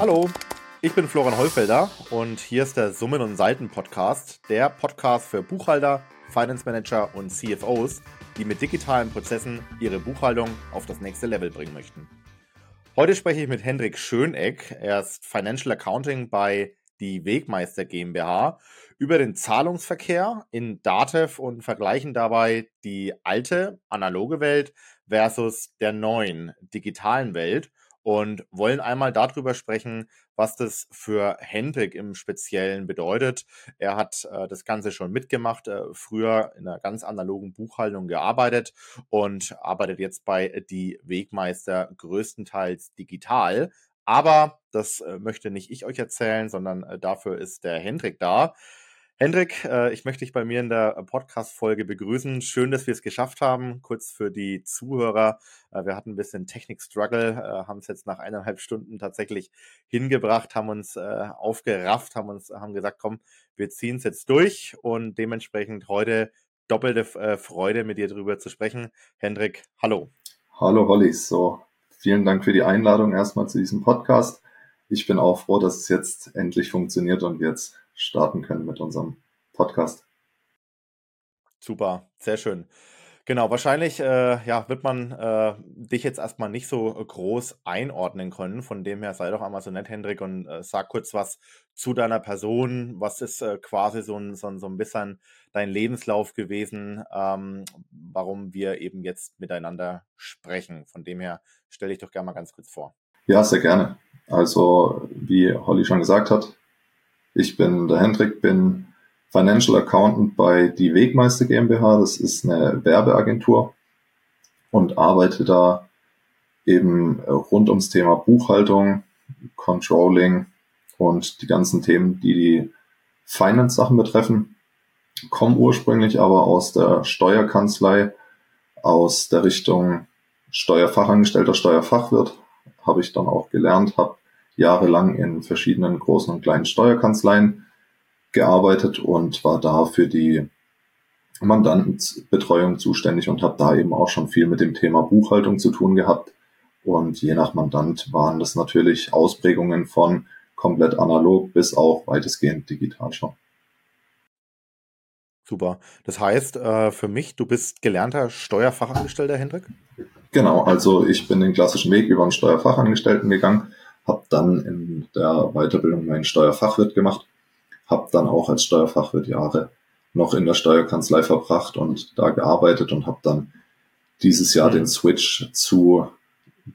Hallo, ich bin Florian Heufelder und hier ist der Summen und Seiten Podcast, der Podcast für Buchhalter, Finance Manager und CFOs, die mit digitalen Prozessen ihre Buchhaltung auf das nächste Level bringen möchten. Heute spreche ich mit Hendrik Schöneck. Er ist Financial Accounting bei die Wegmeister GmbH über den Zahlungsverkehr in Datev und vergleichen dabei die alte analoge Welt versus der neuen digitalen Welt und wollen einmal darüber sprechen, was das für Hendrik im Speziellen bedeutet. Er hat äh, das Ganze schon mitgemacht, äh, früher in einer ganz analogen Buchhaltung gearbeitet und arbeitet jetzt bei die Wegmeister größtenteils digital. Aber das äh, möchte nicht ich euch erzählen, sondern äh, dafür ist der Hendrik da. Hendrik, äh, ich möchte dich bei mir in der Podcast-Folge begrüßen. Schön, dass wir es geschafft haben. Kurz für die Zuhörer. Äh, wir hatten ein bisschen Technik-Struggle, äh, haben es jetzt nach eineinhalb Stunden tatsächlich hingebracht, haben uns aufgerafft, haben uns, haben gesagt, komm, wir ziehen es jetzt durch und dementsprechend heute doppelte Freude, mit dir darüber zu sprechen. Hendrik, hallo. Hallo Holly, so vielen Dank für die Einladung erstmal zu diesem Podcast. Ich bin auch froh, dass es jetzt endlich funktioniert und jetzt starten können mit unserem Podcast. Super, sehr schön. Genau, wahrscheinlich äh, ja, wird man äh, dich jetzt erstmal nicht so groß einordnen können. Von dem her sei doch einmal so nett, Hendrik, und äh, sag kurz was zu deiner Person. Was ist äh, quasi so ein, so, ein, so ein bisschen dein Lebenslauf gewesen, ähm, warum wir eben jetzt miteinander sprechen. Von dem her stell dich doch gerne mal ganz kurz vor. Ja, sehr gerne. Also, wie Holly schon gesagt hat, ich bin der Hendrik, bin Financial Accountant bei die Wegmeister GmbH. Das ist eine Werbeagentur und arbeite da eben rund ums Thema Buchhaltung, Controlling und die ganzen Themen, die die Finance-Sachen betreffen. Komme ursprünglich aber aus der Steuerkanzlei, aus der Richtung Steuerfachangestellter, Steuerfachwirt, habe ich dann auch gelernt, habe jahrelang in verschiedenen großen und kleinen Steuerkanzleien gearbeitet und war da für die Mandantenbetreuung zuständig und habe da eben auch schon viel mit dem Thema Buchhaltung zu tun gehabt. Und je nach Mandant waren das natürlich Ausprägungen von komplett analog bis auch weitestgehend digital schon. Super. Das heißt, äh, für mich, du bist gelernter Steuerfachangestellter, Hendrik? Genau, also ich bin den klassischen Weg über einen Steuerfachangestellten gegangen, habe dann in der Weiterbildung meinen Steuerfachwirt gemacht, habe dann auch als Steuerfachwirt Jahre noch in der Steuerkanzlei verbracht und da gearbeitet und habe dann dieses Jahr den Switch zu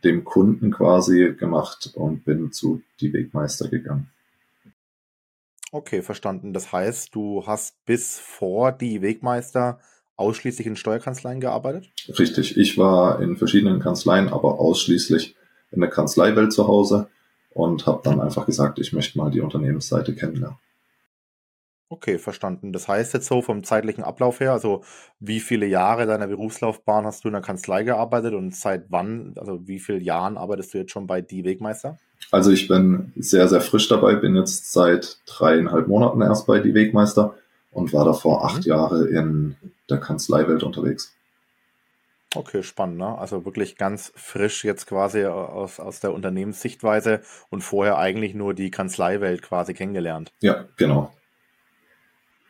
dem Kunden quasi gemacht und bin zu die Wegmeister gegangen. Okay, verstanden. Das heißt, du hast bis vor die Wegmeister ausschließlich in Steuerkanzleien gearbeitet? Richtig. Ich war in verschiedenen Kanzleien, aber ausschließlich in der Kanzleiwelt zu Hause und habe dann einfach gesagt, ich möchte mal die Unternehmensseite kennenlernen. Okay, verstanden. Das heißt jetzt so vom zeitlichen Ablauf her, also wie viele Jahre deiner Berufslaufbahn hast du in der Kanzlei gearbeitet und seit wann, also wie viele Jahren arbeitest du jetzt schon bei Die Wegmeister? Also ich bin sehr, sehr frisch dabei, bin jetzt seit dreieinhalb Monaten erst bei Die Wegmeister und war davor acht mhm. Jahre in der Kanzleiwelt unterwegs. Okay, spannend. Ne? Also wirklich ganz frisch jetzt quasi aus, aus der Unternehmenssichtweise und vorher eigentlich nur die Kanzleiwelt quasi kennengelernt. Ja, genau.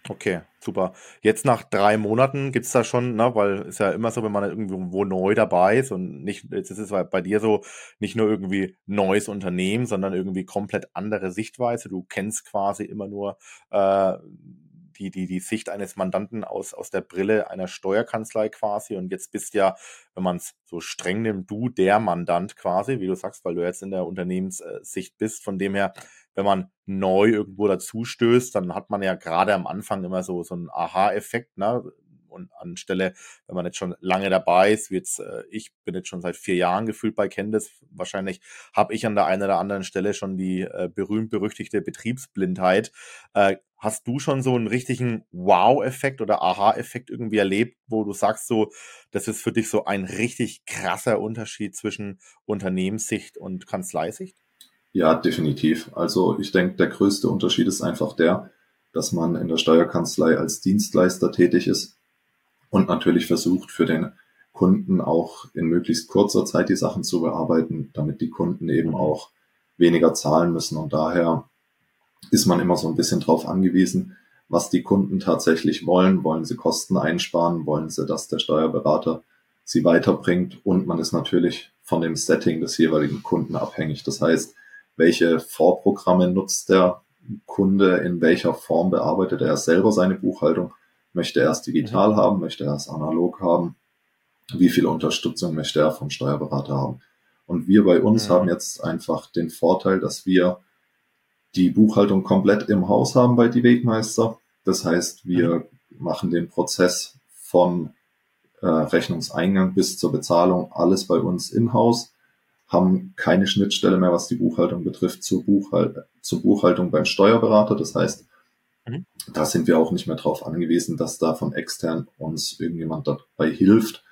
Okay, super. Jetzt nach drei Monaten gibt's da schon, ne, weil ist ja immer so, wenn man irgendwo neu dabei ist und nicht, jetzt ist es bei dir so, nicht nur irgendwie neues Unternehmen, sondern irgendwie komplett andere Sichtweise. Du kennst quasi immer nur äh, die, die, die Sicht eines Mandanten aus, aus der Brille einer Steuerkanzlei quasi. Und jetzt bist ja, wenn man es so streng nimmt, du der Mandant quasi, wie du sagst, weil du jetzt in der Unternehmenssicht bist. Von dem her, wenn man neu irgendwo dazu stößt, dann hat man ja gerade am Anfang immer so, so einen Aha-Effekt, ne? Und anstelle, wenn man jetzt schon lange dabei ist, wie jetzt, äh, ich bin jetzt schon seit vier Jahren gefühlt bei Candice, wahrscheinlich habe ich an der einen oder anderen Stelle schon die äh, berühmt-berüchtigte Betriebsblindheit. Äh, hast du schon so einen richtigen Wow-Effekt oder Aha-Effekt irgendwie erlebt, wo du sagst, so, das ist für dich so ein richtig krasser Unterschied zwischen Unternehmenssicht und Kanzleisicht? Ja, definitiv. Also ich denke, der größte Unterschied ist einfach der, dass man in der Steuerkanzlei als Dienstleister tätig ist und natürlich versucht, für den Kunden auch in möglichst kurzer Zeit die Sachen zu bearbeiten, damit die Kunden eben auch weniger zahlen müssen. Und daher ist man immer so ein bisschen drauf angewiesen, was die Kunden tatsächlich wollen. Wollen sie Kosten einsparen? Wollen sie, dass der Steuerberater sie weiterbringt? Und man ist natürlich von dem Setting des jeweiligen Kunden abhängig. Das heißt, welche Vorprogramme nutzt der Kunde, in welcher Form bearbeitet er selber seine Buchhaltung? Möchte er es digital mhm. haben? Möchte er es analog haben? Wie viel Unterstützung möchte er vom Steuerberater haben? Und wir bei uns mhm. haben jetzt einfach den Vorteil, dass wir die Buchhaltung komplett im Haus haben bei die Wegmeister. Das heißt, wir mhm. machen den Prozess von äh, Rechnungseingang bis zur Bezahlung alles bei uns in-house, haben keine Schnittstelle mehr, was die Buchhaltung betrifft, zur, Buchhal zur Buchhaltung beim Steuerberater. Das heißt, mhm. da sind wir auch nicht mehr darauf angewiesen, dass da von extern uns irgendjemand dabei hilft,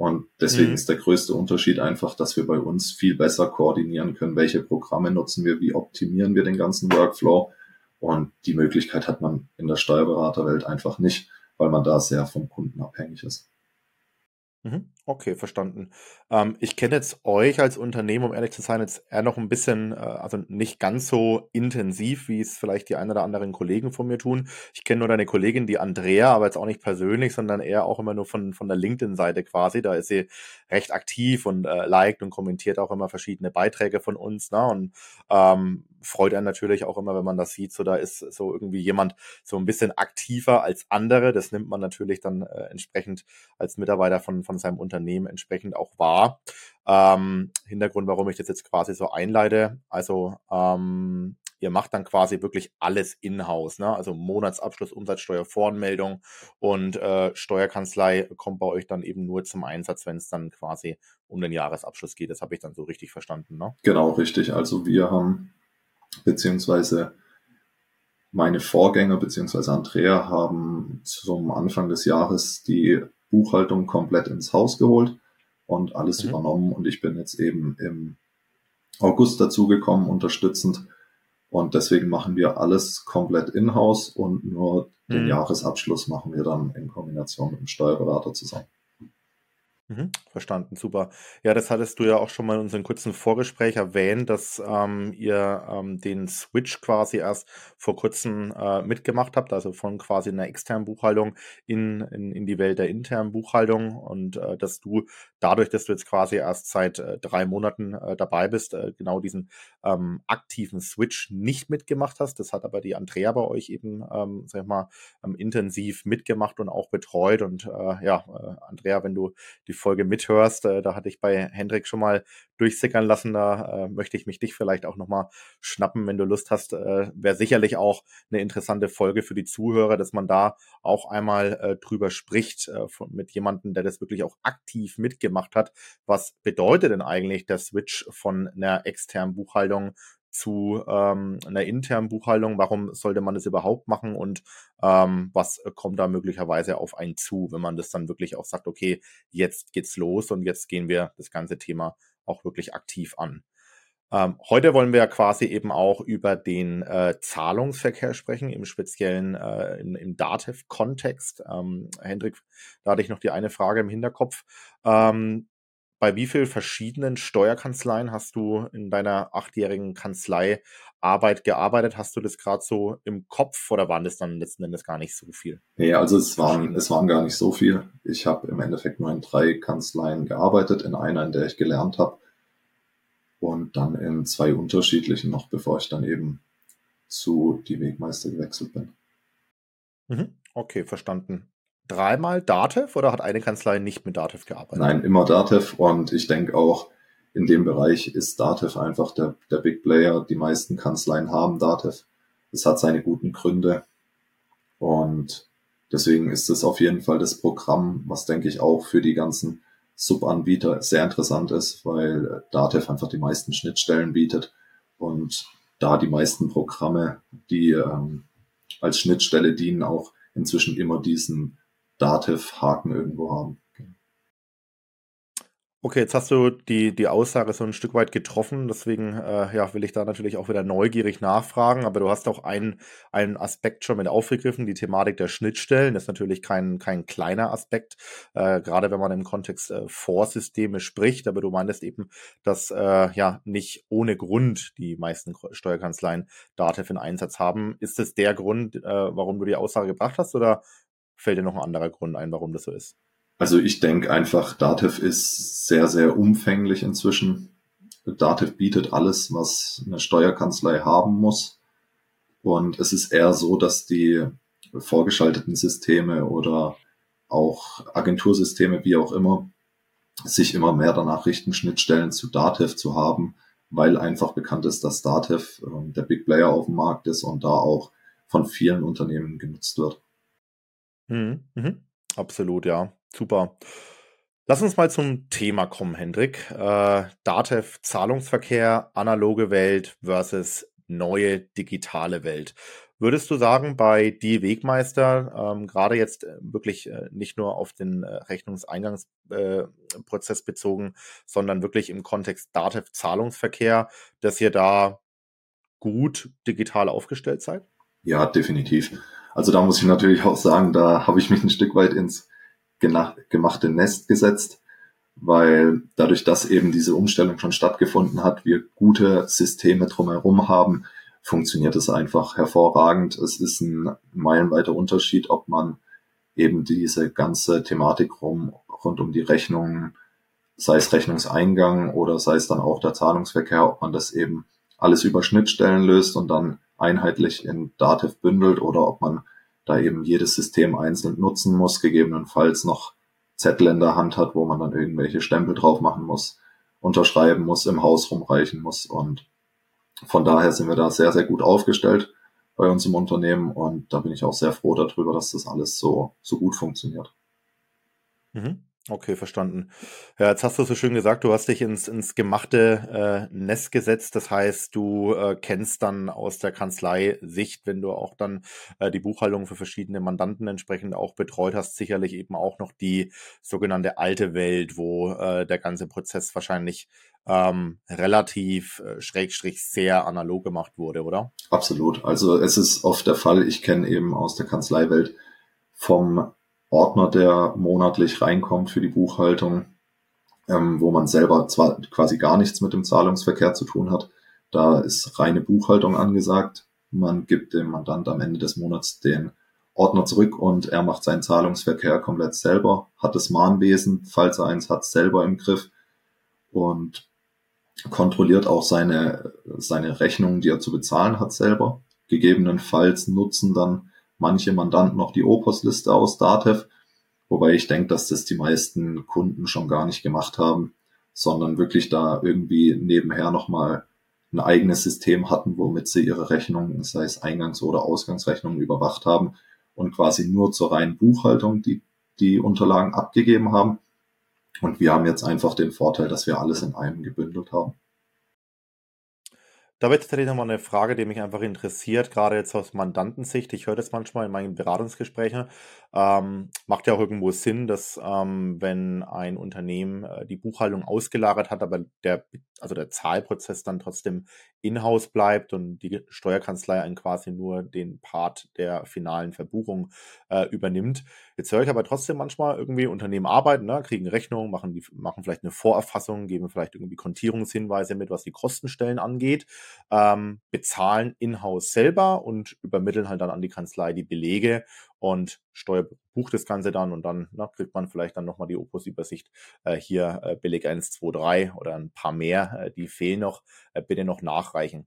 und deswegen mhm. ist der größte Unterschied einfach, dass wir bei uns viel besser koordinieren können, welche Programme nutzen wir, wie optimieren wir den ganzen Workflow. Und die Möglichkeit hat man in der Steuerberaterwelt einfach nicht, weil man da sehr vom Kunden abhängig ist. Mhm. Okay, verstanden. Ähm, ich kenne jetzt euch als Unternehmen, um ehrlich zu sein, jetzt eher noch ein bisschen, äh, also nicht ganz so intensiv, wie es vielleicht die ein oder anderen Kollegen von mir tun. Ich kenne nur deine Kollegin, die Andrea, aber jetzt auch nicht persönlich, sondern eher auch immer nur von, von der LinkedIn-Seite quasi. Da ist sie recht aktiv und äh, liked und kommentiert auch immer verschiedene Beiträge von uns. Ne? Und ähm, freut einen natürlich auch immer, wenn man das sieht. So, da ist so irgendwie jemand so ein bisschen aktiver als andere. Das nimmt man natürlich dann äh, entsprechend als Mitarbeiter von, von seinem Unternehmen entsprechend auch wahr. Ähm, Hintergrund, warum ich das jetzt quasi so einleite. Also ähm, ihr macht dann quasi wirklich alles in-house, ne? Also Monatsabschluss, Umsatzsteuer, Voranmeldung und äh, Steuerkanzlei kommt bei euch dann eben nur zum Einsatz, wenn es dann quasi um den Jahresabschluss geht. Das habe ich dann so richtig verstanden, ne? Genau, richtig. Also wir haben beziehungsweise meine Vorgänger beziehungsweise Andrea haben zum Anfang des Jahres die Buchhaltung komplett ins Haus geholt und alles mhm. übernommen und ich bin jetzt eben im August dazugekommen, unterstützend und deswegen machen wir alles komplett in-house und nur den mhm. Jahresabschluss machen wir dann in Kombination mit dem Steuerberater zusammen. Mhm, verstanden, super. Ja, das hattest du ja auch schon mal in unserem kurzen Vorgespräch erwähnt, dass ähm, ihr ähm, den Switch quasi erst vor kurzem äh, mitgemacht habt, also von quasi einer externen Buchhaltung in, in, in die Welt der internen Buchhaltung und äh, dass du dadurch, dass du jetzt quasi erst seit äh, drei Monaten äh, dabei bist, äh, genau diesen ähm, aktiven Switch nicht mitgemacht hast. Das hat aber die Andrea bei euch eben, ähm, sag ich mal, ähm, intensiv mitgemacht und auch betreut. Und äh, ja, äh, Andrea, wenn du die Folge mithörst. Äh, da hatte ich bei Hendrik schon mal durchsickern lassen. Da äh, möchte ich mich dich vielleicht auch nochmal schnappen, wenn du Lust hast. Äh, Wäre sicherlich auch eine interessante Folge für die Zuhörer, dass man da auch einmal äh, drüber spricht äh, von, mit jemandem, der das wirklich auch aktiv mitgemacht hat. Was bedeutet denn eigentlich der Switch von einer externen Buchhaltung zu ähm, einer internen Buchhaltung. Warum sollte man das überhaupt machen und ähm, was kommt da möglicherweise auf einen zu, wenn man das dann wirklich auch sagt, okay, jetzt geht's los und jetzt gehen wir das ganze Thema auch wirklich aktiv an. Ähm, heute wollen wir quasi eben auch über den äh, Zahlungsverkehr sprechen, im speziellen äh, im, im Dativ-Kontext. Ähm, Hendrik, da hatte ich noch die eine Frage im Hinterkopf. Ähm, bei wie vielen verschiedenen Steuerkanzleien hast du in deiner achtjährigen Kanzleiarbeit gearbeitet? Hast du das gerade so im Kopf oder waren das dann letzten Endes gar nicht so viel? Nee, also es waren, es waren gar nicht so viel. Ich habe im Endeffekt nur in drei Kanzleien gearbeitet, in einer, in der ich gelernt habe und dann in zwei unterschiedlichen noch, bevor ich dann eben zu die Wegmeister gewechselt bin. Mhm. Okay, verstanden dreimal Datev oder hat eine Kanzlei nicht mit Datev gearbeitet? Nein, immer Datev und ich denke auch, in dem Bereich ist Datev einfach der, der Big Player. Die meisten Kanzleien haben Datev. Es hat seine guten Gründe und deswegen ist es auf jeden Fall das Programm, was denke ich auch für die ganzen Subanbieter sehr interessant ist, weil Datev einfach die meisten Schnittstellen bietet und da die meisten Programme, die ähm, als Schnittstelle dienen, auch inzwischen immer diesen Dativ-Haken irgendwo haben. Okay, jetzt hast du die, die Aussage so ein Stück weit getroffen, deswegen äh, ja, will ich da natürlich auch wieder neugierig nachfragen, aber du hast auch einen, einen Aspekt schon mit aufgegriffen, die Thematik der Schnittstellen. Ist natürlich kein, kein kleiner Aspekt, äh, gerade wenn man im Kontext äh, Vorsysteme spricht, aber du meintest eben, dass äh, ja nicht ohne Grund die meisten Steuerkanzleien Datev in Einsatz haben. Ist das der Grund, äh, warum du die Aussage gebracht hast oder fällt dir noch ein anderer Grund ein, warum das so ist? Also ich denke einfach, Dativ ist sehr, sehr umfänglich inzwischen. Dativ bietet alles, was eine Steuerkanzlei haben muss. Und es ist eher so, dass die vorgeschalteten Systeme oder auch Agentursysteme, wie auch immer, sich immer mehr danach richten, Schnittstellen zu Dativ zu haben, weil einfach bekannt ist, dass Dativ äh, der Big Player auf dem Markt ist und da auch von vielen Unternehmen genutzt wird. Mhm, mhm. Absolut, ja. Super. Lass uns mal zum Thema kommen, Hendrik. Äh, Datev Zahlungsverkehr, analoge Welt versus neue digitale Welt. Würdest du sagen, bei Die Wegmeister, ähm, gerade jetzt äh, wirklich äh, nicht nur auf den äh, Rechnungseingangsprozess äh, bezogen, sondern wirklich im Kontext Datev Zahlungsverkehr, dass ihr da gut digital aufgestellt seid? Ja, definitiv. Also da muss ich natürlich auch sagen, da habe ich mich ein Stück weit ins gemachte Nest gesetzt, weil dadurch, dass eben diese Umstellung schon stattgefunden hat, wir gute Systeme drumherum haben, funktioniert es einfach hervorragend. Es ist ein meilenweiter Unterschied, ob man eben diese ganze Thematik rum, rund um die Rechnungen, sei es Rechnungseingang oder sei es dann auch der Zahlungsverkehr, ob man das eben alles über Schnittstellen löst und dann einheitlich in Dativ bündelt oder ob man da eben jedes System einzeln nutzen muss, gegebenenfalls noch Zettel in der Hand hat, wo man dann irgendwelche Stempel drauf machen muss, unterschreiben muss, im Haus rumreichen muss. Und von daher sind wir da sehr, sehr gut aufgestellt bei uns im Unternehmen und da bin ich auch sehr froh darüber, dass das alles so, so gut funktioniert. Mhm. Okay, verstanden. Ja, jetzt hast du so schön gesagt, du hast dich ins, ins gemachte äh, Nest gesetzt. Das heißt, du äh, kennst dann aus der Kanzlei-Sicht, wenn du auch dann äh, die Buchhaltung für verschiedene Mandanten entsprechend auch betreut hast, sicherlich eben auch noch die sogenannte alte Welt, wo äh, der ganze Prozess wahrscheinlich ähm, relativ äh, schrägstrich sehr analog gemacht wurde, oder? Absolut. Also es ist oft der Fall, ich kenne eben aus der Kanzleiwelt vom Ordner, der monatlich reinkommt für die Buchhaltung, ähm, wo man selber zwar quasi gar nichts mit dem Zahlungsverkehr zu tun hat. Da ist reine Buchhaltung angesagt. Man gibt dem Mandant am Ende des Monats den Ordner zurück und er macht seinen Zahlungsverkehr komplett selber, hat das Mahnwesen, falls er eins hat, selber im Griff und kontrolliert auch seine, seine Rechnungen, die er zu bezahlen hat, selber. Gegebenenfalls nutzen dann manche Mandanten noch die Opus-Liste aus Datev, wobei ich denke, dass das die meisten Kunden schon gar nicht gemacht haben, sondern wirklich da irgendwie nebenher nochmal ein eigenes System hatten, womit sie ihre Rechnungen, sei es Eingangs- oder Ausgangsrechnungen, überwacht haben und quasi nur zur reinen Buchhaltung die, die Unterlagen abgegeben haben. Und wir haben jetzt einfach den Vorteil, dass wir alles in einem gebündelt haben. Da wird tatsächlich nochmal eine Frage, die mich einfach interessiert, gerade jetzt aus Mandantensicht. Ich höre das manchmal in meinen Beratungsgesprächen. Ähm, macht ja auch irgendwo Sinn, dass ähm, wenn ein Unternehmen äh, die Buchhaltung ausgelagert hat, aber der, also der Zahlprozess dann trotzdem in-house bleibt und die Steuerkanzlei einen quasi nur den Part der finalen Verbuchung äh, übernimmt. Jetzt höre ich aber trotzdem manchmal irgendwie Unternehmen arbeiten, ne, kriegen Rechnungen, machen, machen vielleicht eine Vorerfassung, geben vielleicht irgendwie Kontierungshinweise mit, was die Kostenstellen angeht, ähm, bezahlen in-house selber und übermitteln halt dann an die Kanzlei die Belege und Steuer bucht das Ganze dann und dann na, kriegt man vielleicht dann nochmal die Opus-Übersicht. Äh, hier äh, Beleg 1, 2, 3 oder ein paar mehr, äh, die fehlen noch, äh, bitte noch nachreichen.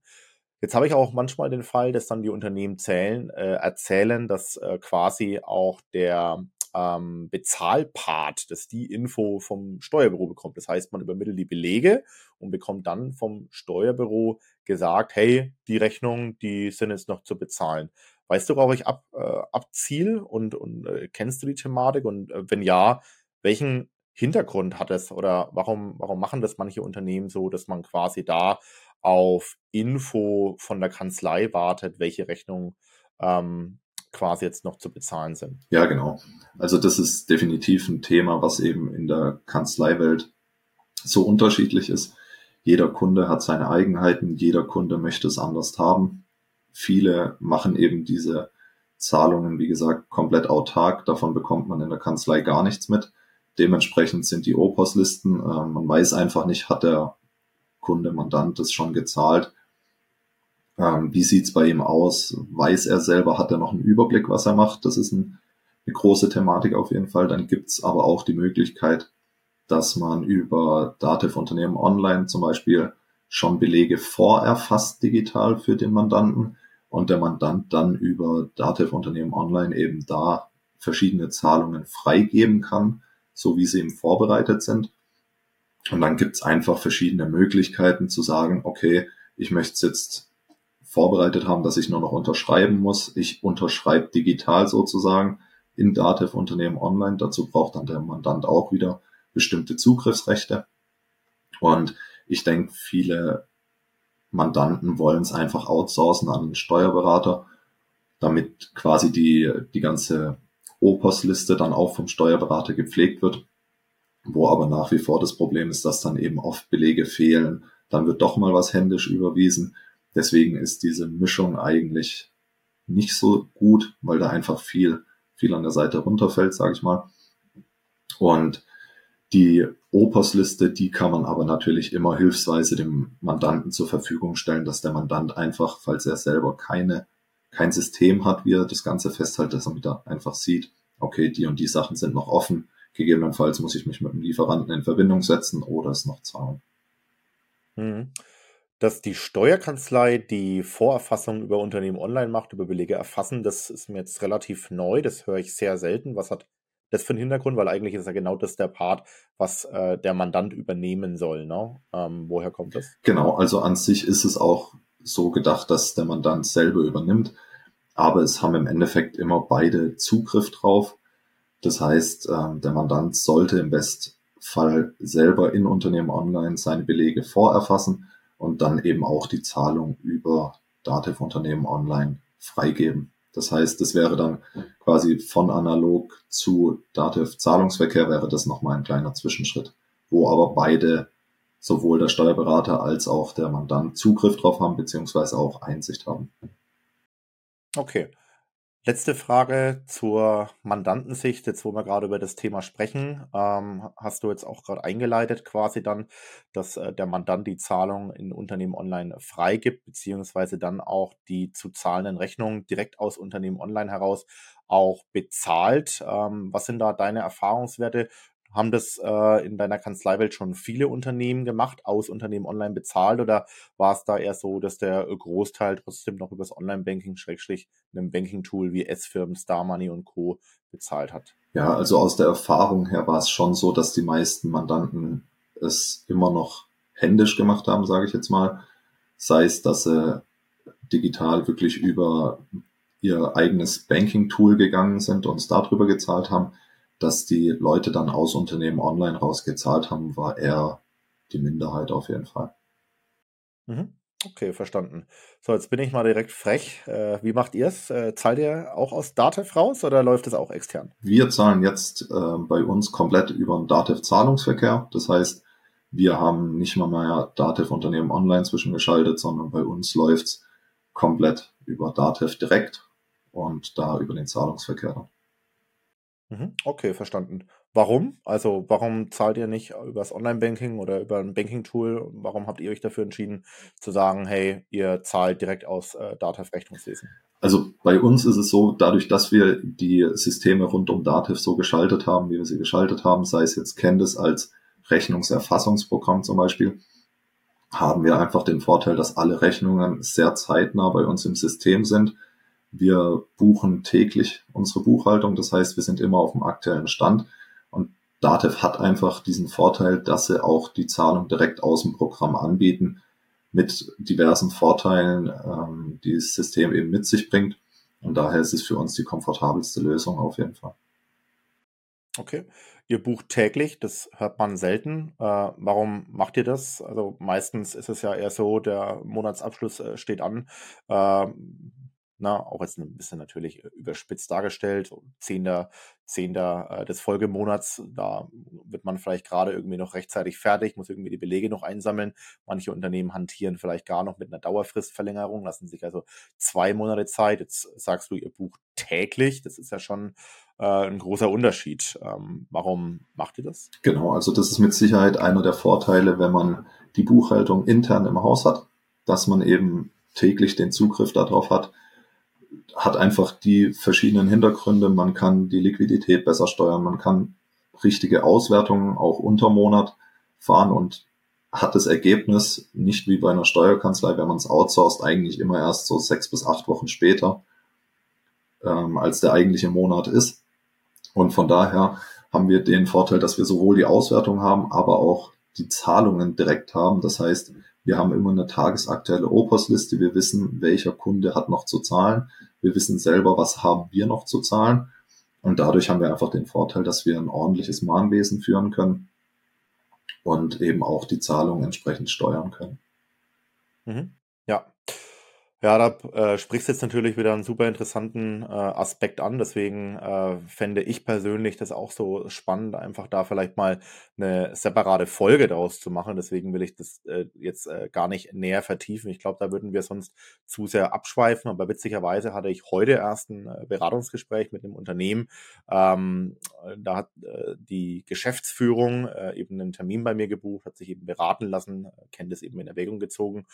Jetzt habe ich auch manchmal den Fall, dass dann die Unternehmen zählen, äh, erzählen, dass äh, quasi auch der ähm, Bezahlpart, dass die Info vom Steuerbüro bekommt. Das heißt, man übermittelt die Belege und bekommt dann vom Steuerbüro gesagt, hey, die Rechnungen, die sind jetzt noch zu bezahlen. Weißt du, worauf ich ab, äh, abziele und, und äh, kennst du die Thematik? Und äh, wenn ja, welchen Hintergrund hat es oder warum, warum machen das manche Unternehmen so, dass man quasi da auf Info von der Kanzlei wartet, welche Rechnungen ähm, quasi jetzt noch zu bezahlen sind? Ja, genau. Also das ist definitiv ein Thema, was eben in der Kanzleiwelt so unterschiedlich ist. Jeder Kunde hat seine Eigenheiten, jeder Kunde möchte es anders haben. Viele machen eben diese Zahlungen, wie gesagt, komplett autark. Davon bekommt man in der Kanzlei gar nichts mit. Dementsprechend sind die Opos-Listen, äh, man weiß einfach nicht, hat der Kunde, Mandant das schon gezahlt? Ähm, wie sieht's bei ihm aus? Weiß er selber, hat er noch einen Überblick, was er macht? Das ist ein, eine große Thematik auf jeden Fall. Dann gibt's aber auch die Möglichkeit, dass man über Dativ-Unternehmen online zum Beispiel schon Belege vorerfasst digital für den Mandanten und der Mandant dann über Dativ-Unternehmen online eben da verschiedene Zahlungen freigeben kann, so wie sie ihm vorbereitet sind. Und dann gibt's einfach verschiedene Möglichkeiten zu sagen, okay, ich möchte es jetzt vorbereitet haben, dass ich nur noch unterschreiben muss. Ich unterschreibe digital sozusagen in Dativ Unternehmen online. Dazu braucht dann der Mandant auch wieder bestimmte Zugriffsrechte. Und ich denke, viele Mandanten wollen es einfach outsourcen an einen Steuerberater, damit quasi die, die ganze Opos-Liste dann auch vom Steuerberater gepflegt wird, wo aber nach wie vor das Problem ist, dass dann eben oft Belege fehlen, dann wird doch mal was händisch überwiesen. Deswegen ist diese Mischung eigentlich nicht so gut, weil da einfach viel, viel an der Seite runterfällt, sage ich mal. Und die Opus-Liste, die kann man aber natürlich immer hilfsweise dem Mandanten zur Verfügung stellen, dass der Mandant einfach, falls er selber keine, kein System hat, wie er das Ganze festhält, dass er wieder einfach sieht, okay, die und die Sachen sind noch offen. Gegebenenfalls muss ich mich mit dem Lieferanten in Verbindung setzen oder es noch zahlen. Mhm. Dass die Steuerkanzlei die Vorerfassung über Unternehmen online macht, über Belege erfassen, das ist mir jetzt relativ neu. Das höre ich sehr selten. Was hat das für einen Hintergrund? Weil eigentlich ist ja genau das der Part, was äh, der Mandant übernehmen soll. Ne? Ähm, woher kommt das? Genau, also an sich ist es auch so gedacht, dass der Mandant selber übernimmt. Aber es haben im Endeffekt immer beide Zugriff drauf. Das heißt, äh, der Mandant sollte im Bestfall selber in Unternehmen online seine Belege vorerfassen und dann eben auch die Zahlung über Dativ Unternehmen online freigeben. Das heißt, es wäre dann quasi von analog zu Dativ Zahlungsverkehr wäre das nochmal ein kleiner Zwischenschritt, wo aber beide, sowohl der Steuerberater als auch der Mandant Zugriff drauf haben, beziehungsweise auch Einsicht haben. Okay. Letzte Frage zur Mandantensicht, jetzt wo wir gerade über das Thema sprechen. Ähm, hast du jetzt auch gerade eingeleitet quasi dann, dass äh, der Mandant die Zahlung in Unternehmen online freigibt, beziehungsweise dann auch die zu zahlenden Rechnungen direkt aus Unternehmen online heraus auch bezahlt. Ähm, was sind da deine Erfahrungswerte? Haben das äh, in deiner Kanzleiwelt schon viele Unternehmen gemacht, aus Unternehmen online bezahlt oder war es da eher so, dass der Großteil trotzdem noch übers Online-Banking, Schrägstrich, einem Banking-Tool wie S-Firmen, Star Money und Co. bezahlt hat? Ja, also aus der Erfahrung her war es schon so, dass die meisten Mandanten es immer noch händisch gemacht haben, sage ich jetzt mal. Sei es, dass sie digital wirklich über ihr eigenes Banking-Tool gegangen sind und es darüber gezahlt haben dass die Leute dann aus Unternehmen online rausgezahlt haben, war eher die Minderheit auf jeden Fall. Mhm. Okay, verstanden. So, jetzt bin ich mal direkt frech. Äh, wie macht ihr es? Äh, zahlt ihr auch aus Datev raus oder läuft es auch extern? Wir zahlen jetzt äh, bei uns komplett über den Datev-Zahlungsverkehr. Das heißt, wir haben nicht mal mehr Datev-Unternehmen online zwischengeschaltet, sondern bei uns läuft es komplett über Datev direkt und da über den Zahlungsverkehr. Mhm. Okay, verstanden. Warum? Also, warum zahlt ihr nicht über das Online-Banking oder über ein Banking-Tool? Warum habt ihr euch dafür entschieden zu sagen, hey, ihr zahlt direkt aus äh, Datev Rechnungswesen? Also bei uns ist es so, dadurch, dass wir die Systeme rund um Datev so geschaltet haben, wie wir sie geschaltet haben, sei es jetzt Candice als Rechnungserfassungsprogramm zum Beispiel, haben wir einfach den Vorteil, dass alle Rechnungen sehr zeitnah bei uns im System sind wir buchen täglich unsere Buchhaltung, das heißt, wir sind immer auf dem aktuellen Stand und Datev hat einfach diesen Vorteil, dass sie auch die Zahlung direkt aus dem Programm anbieten mit diversen Vorteilen, ähm, die das System eben mit sich bringt. Und daher ist es für uns die komfortabelste Lösung auf jeden Fall. Okay. Ihr bucht täglich, das hört man selten. Äh, warum macht ihr das? Also meistens ist es ja eher so, der Monatsabschluss äh, steht an. Äh, na, auch jetzt ein bisschen natürlich überspitzt dargestellt, Zehnter, Zehnter äh, des Folgemonats, da wird man vielleicht gerade irgendwie noch rechtzeitig fertig, muss irgendwie die Belege noch einsammeln. Manche Unternehmen hantieren vielleicht gar noch mit einer Dauerfristverlängerung, lassen sich also zwei Monate Zeit. Jetzt sagst du, ihr bucht täglich, das ist ja schon äh, ein großer Unterschied. Ähm, warum macht ihr das? Genau, also das ist mit Sicherheit einer der Vorteile, wenn man die Buchhaltung intern im Haus hat, dass man eben täglich den Zugriff darauf hat, hat einfach die verschiedenen Hintergründe. Man kann die Liquidität besser steuern, man kann richtige Auswertungen auch unter Monat fahren und hat das Ergebnis nicht wie bei einer Steuerkanzlei, wenn man es outsourced, eigentlich immer erst so sechs bis acht Wochen später, ähm, als der eigentliche Monat ist. Und von daher haben wir den Vorteil, dass wir sowohl die Auswertung haben, aber auch die Zahlungen direkt haben. Das heißt, wir haben immer eine tagesaktuelle Opus-Liste. Wir wissen, welcher Kunde hat noch zu zahlen. Wir wissen selber, was haben wir noch zu zahlen. Und dadurch haben wir einfach den Vorteil, dass wir ein ordentliches Mahnwesen führen können und eben auch die Zahlungen entsprechend steuern können. Mhm. Ja, da äh, sprichst jetzt natürlich wieder einen super interessanten äh, Aspekt an. Deswegen äh, fände ich persönlich das auch so spannend, einfach da vielleicht mal eine separate Folge daraus zu machen. Deswegen will ich das äh, jetzt äh, gar nicht näher vertiefen. Ich glaube, da würden wir sonst zu sehr abschweifen. Aber witzigerweise hatte ich heute erst ein äh, Beratungsgespräch mit einem Unternehmen. Ähm, da hat äh, die Geschäftsführung äh, eben einen Termin bei mir gebucht, hat sich eben beraten lassen, äh, kennt es eben in Erwägung gezogen,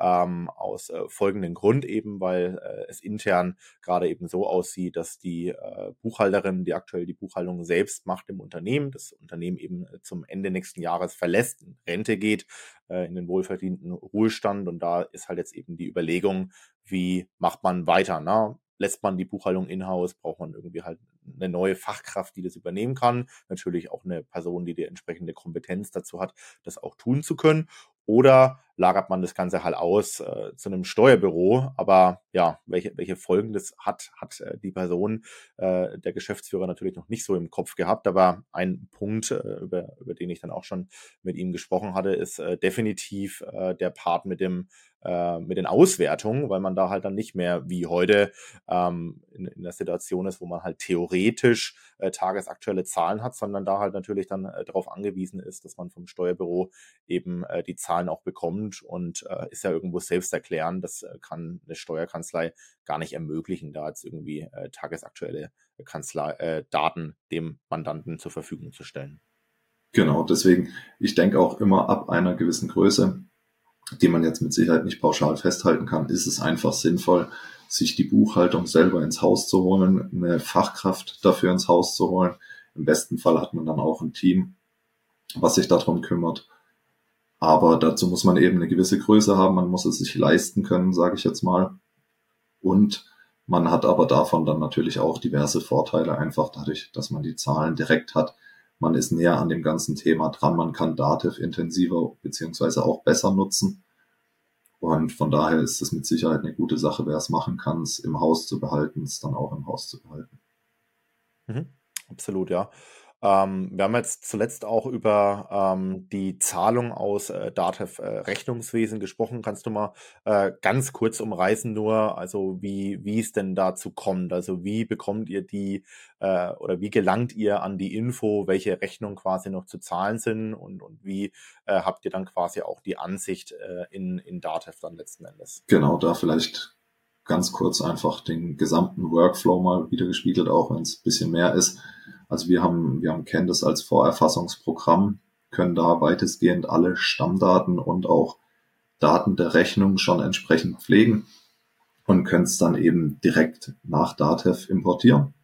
ähm, aus äh, folgenden Grund eben, weil äh, es intern gerade eben so aussieht, dass die äh, Buchhalterin, die aktuell die Buchhaltung selbst macht im Unternehmen, das Unternehmen eben äh, zum Ende nächsten Jahres verlässt, in Rente geht, äh, in den wohlverdienten Ruhestand und da ist halt jetzt eben die Überlegung, wie macht man weiter, ne? lässt man die Buchhaltung in-house, braucht man irgendwie halt eine neue Fachkraft, die das übernehmen kann. Natürlich auch eine Person, die die entsprechende Kompetenz dazu hat, das auch tun zu können. Oder lagert man das Ganze halt aus äh, zu einem Steuerbüro. Aber ja, welche, welche Folgen das hat, hat äh, die Person, äh, der Geschäftsführer natürlich noch nicht so im Kopf gehabt. Aber ein Punkt, äh, über, über den ich dann auch schon mit ihm gesprochen hatte, ist äh, definitiv äh, der Part mit dem äh, mit den Auswertungen, weil man da halt dann nicht mehr wie heute ähm, in, in der Situation ist, wo man halt theoretisch äh, tagesaktuelle Zahlen hat, sondern da halt natürlich dann äh, darauf angewiesen ist, dass man vom Steuerbüro eben äh, die Zahlen auch bekommt und äh, ist ja irgendwo selbst erklären, das äh, kann eine Steuerkanzlei gar nicht ermöglichen, da jetzt irgendwie äh, tagesaktuelle Kanzlei, äh, Daten dem Mandanten zur Verfügung zu stellen. Genau, deswegen, ich denke auch immer ab einer gewissen Größe die man jetzt mit Sicherheit nicht pauschal festhalten kann, ist es einfach sinnvoll, sich die Buchhaltung selber ins Haus zu holen, eine Fachkraft dafür ins Haus zu holen. Im besten Fall hat man dann auch ein Team, was sich darum kümmert. Aber dazu muss man eben eine gewisse Größe haben, man muss es sich leisten können, sage ich jetzt mal. Und man hat aber davon dann natürlich auch diverse Vorteile, einfach dadurch, dass man die Zahlen direkt hat, man ist näher an dem ganzen Thema dran, man kann Dativ intensiver beziehungsweise auch besser nutzen. Und von daher ist es mit Sicherheit eine gute Sache, wer es machen kann, es im Haus zu behalten, es dann auch im Haus zu behalten. Mhm, absolut, ja. Ähm, wir haben jetzt zuletzt auch über ähm, die Zahlung aus äh, Datev äh, Rechnungswesen gesprochen. Kannst du mal äh, ganz kurz umreißen nur, also wie, wie es denn dazu kommt? Also wie bekommt ihr die äh, oder wie gelangt ihr an die Info, welche Rechnungen quasi noch zu zahlen sind und, und wie äh, habt ihr dann quasi auch die Ansicht äh, in, in Datev dann letzten Endes? Genau, da vielleicht ganz kurz einfach den gesamten Workflow mal wieder gespiegelt, auch wenn es bisschen mehr ist. Also wir haben, wir haben Canvas als Vorerfassungsprogramm, können da weitestgehend alle Stammdaten und auch Daten der Rechnung schon entsprechend pflegen und können es dann eben direkt nach Datev importieren.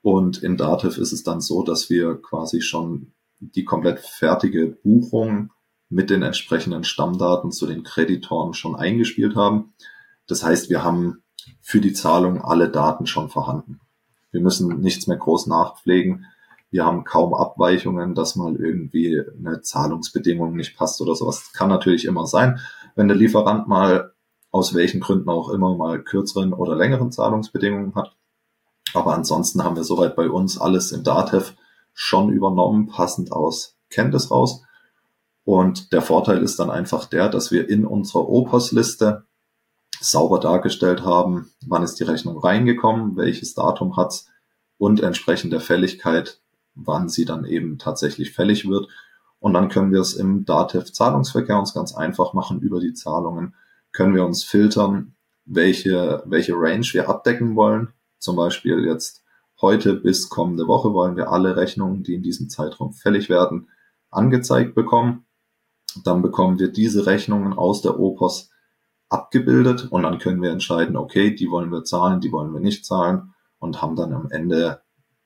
Und in Datev ist es dann so, dass wir quasi schon die komplett fertige Buchung mit den entsprechenden Stammdaten zu den Kreditoren schon eingespielt haben. Das heißt, wir haben für die Zahlung alle Daten schon vorhanden. Wir müssen nichts mehr groß nachpflegen. Wir haben kaum Abweichungen, dass mal irgendwie eine Zahlungsbedingung nicht passt oder sowas. Das kann natürlich immer sein, wenn der Lieferant mal aus welchen Gründen auch immer mal kürzeren oder längeren Zahlungsbedingungen hat. Aber ansonsten haben wir soweit bei uns alles in Datev schon übernommen, passend aus Kenntnis raus. Und der Vorteil ist dann einfach der, dass wir in unserer Opus-Liste sauber dargestellt haben, wann ist die Rechnung reingekommen, welches Datum hat's und entsprechend der Fälligkeit, wann sie dann eben tatsächlich fällig wird. Und dann können wir es im Datev-Zahlungsverkehr uns ganz einfach machen über die Zahlungen. Können wir uns filtern, welche, welche Range wir abdecken wollen. Zum Beispiel jetzt heute bis kommende Woche wollen wir alle Rechnungen, die in diesem Zeitraum fällig werden, angezeigt bekommen. Dann bekommen wir diese Rechnungen aus der OPOS abgebildet und dann können wir entscheiden, okay, die wollen wir zahlen, die wollen wir nicht zahlen und haben dann am Ende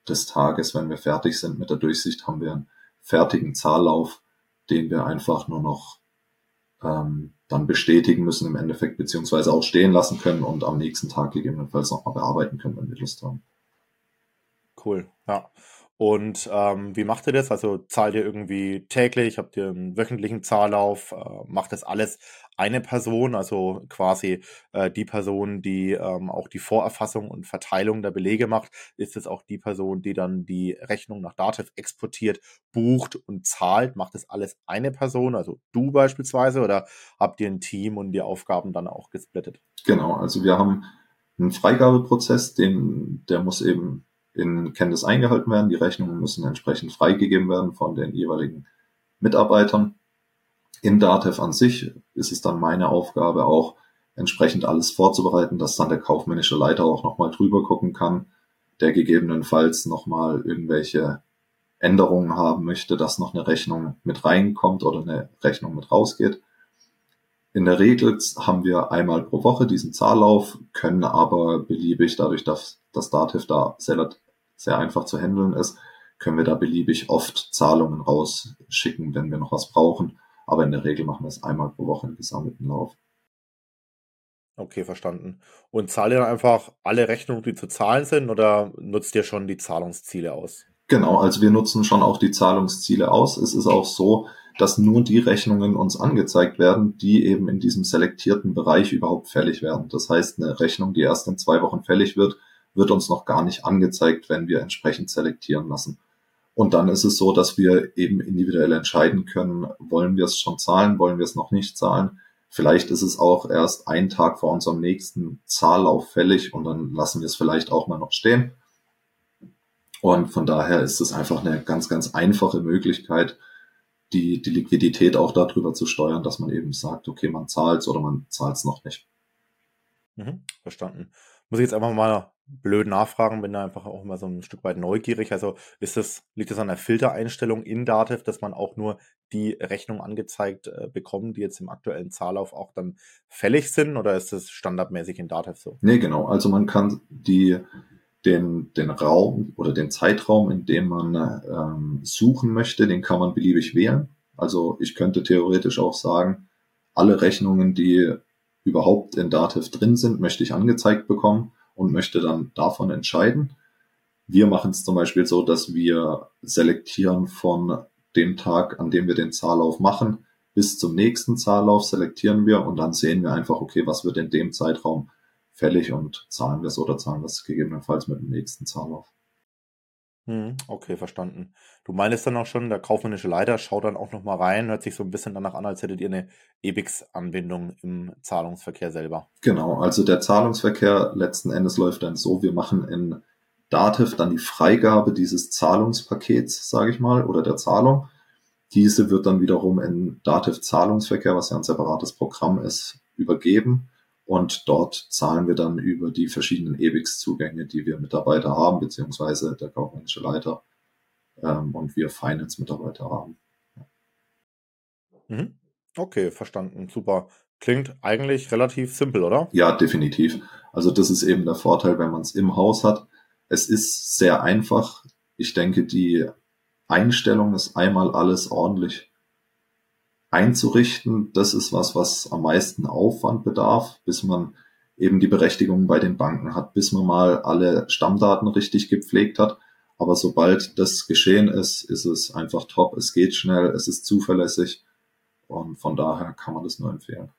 des Tages, wenn wir fertig sind mit der Durchsicht, haben wir einen fertigen Zahllauf, den wir einfach nur noch ähm, dann bestätigen müssen im Endeffekt, beziehungsweise auch stehen lassen können und am nächsten Tag gegebenenfalls nochmal bearbeiten können, wenn wir Lust haben. Cool, ja. Und ähm, wie macht ihr das? Also zahlt ihr irgendwie täglich, habt ihr einen wöchentlichen Zahllauf, äh, macht das alles eine Person, also quasi äh, die Person, die ähm, auch die Vorerfassung und Verteilung der Belege macht, ist es auch die Person, die dann die Rechnung nach Dativ exportiert, bucht und zahlt. Macht das alles eine Person, also du beispielsweise, oder habt ihr ein Team und die Aufgaben dann auch gesplittet? Genau, also wir haben einen Freigabeprozess, den, der muss eben in Kenntnis eingehalten werden. Die Rechnungen müssen entsprechend freigegeben werden von den jeweiligen Mitarbeitern. In Datev an sich ist es dann meine Aufgabe auch entsprechend alles vorzubereiten, dass dann der kaufmännische Leiter auch nochmal drüber gucken kann, der gegebenenfalls nochmal irgendwelche Änderungen haben möchte, dass noch eine Rechnung mit reinkommt oder eine Rechnung mit rausgeht. In der Regel haben wir einmal pro Woche diesen Zahllauf, können aber beliebig, dadurch, dass das Dativ da sehr, sehr einfach zu handeln ist, können wir da beliebig oft Zahlungen rausschicken, wenn wir noch was brauchen. Aber in der Regel machen wir es einmal pro Woche im gesammelten Lauf. Okay, verstanden. Und zahlt ihr dann einfach alle Rechnungen, die zu zahlen sind, oder nutzt ihr schon die Zahlungsziele aus? Genau, also wir nutzen schon auch die Zahlungsziele aus. Es ist auch so, dass nur die Rechnungen uns angezeigt werden, die eben in diesem selektierten Bereich überhaupt fällig werden. Das heißt, eine Rechnung, die erst in zwei Wochen fällig wird, wird uns noch gar nicht angezeigt, wenn wir entsprechend selektieren lassen. Und dann ist es so, dass wir eben individuell entscheiden können, wollen wir es schon zahlen, wollen wir es noch nicht zahlen. Vielleicht ist es auch erst ein Tag vor unserem nächsten Zahllauf fällig und dann lassen wir es vielleicht auch mal noch stehen. Und von daher ist es einfach eine ganz, ganz einfache Möglichkeit, die, die Liquidität auch darüber zu steuern, dass man eben sagt, okay, man zahlt es oder man zahlt es noch nicht. Mhm, verstanden. Muss ich jetzt einfach mal blöd nachfragen, bin da einfach auch immer so ein Stück weit neugierig. Also ist das, liegt das an der Filtereinstellung in Dativ, dass man auch nur die Rechnung angezeigt äh, bekommt, die jetzt im aktuellen Zahllauf auch dann fällig sind oder ist das standardmäßig in Dativ so? Nee, genau. Also man kann die den, den Raum oder den Zeitraum, in dem man ähm, suchen möchte, den kann man beliebig wählen. Also ich könnte theoretisch auch sagen, alle Rechnungen, die überhaupt in Dativ drin sind, möchte ich angezeigt bekommen und möchte dann davon entscheiden. Wir machen es zum Beispiel so, dass wir selektieren von dem Tag, an dem wir den Zahllauf machen, bis zum nächsten Zahllauf selektieren wir und dann sehen wir einfach, okay, was wird in dem Zeitraum fällig und zahlen wir es oder zahlen wir es gegebenenfalls mit dem nächsten Zahllauf. Hm, okay, verstanden. Du meinst dann auch schon, der kaufmännische Leiter schaut dann auch nochmal rein, hört sich so ein bisschen danach an, als hättet ihr eine EBIX-Anbindung im Zahlungsverkehr selber. Genau, also der Zahlungsverkehr letzten Endes läuft dann so, wir machen in Dativ dann die Freigabe dieses Zahlungspakets, sage ich mal, oder der Zahlung. Diese wird dann wiederum in Dativ Zahlungsverkehr, was ja ein separates Programm ist, übergeben und dort zahlen wir dann über die verschiedenen EBIX-Zugänge, die wir Mitarbeiter haben, beziehungsweise der kaufmännische Leiter ähm, und wir Finance-Mitarbeiter haben. Mhm. Okay, verstanden. Super. Klingt eigentlich relativ simpel, oder? Ja, definitiv. Also das ist eben der Vorteil, wenn man es im Haus hat. Es ist sehr einfach. Ich denke, die Einstellung ist einmal alles ordentlich einzurichten, das ist was, was am meisten Aufwand bedarf, bis man eben die Berechtigung bei den Banken hat, bis man mal alle Stammdaten richtig gepflegt hat. Aber sobald das geschehen ist, ist es einfach top. Es geht schnell, es ist zuverlässig und von daher kann man das nur empfehlen.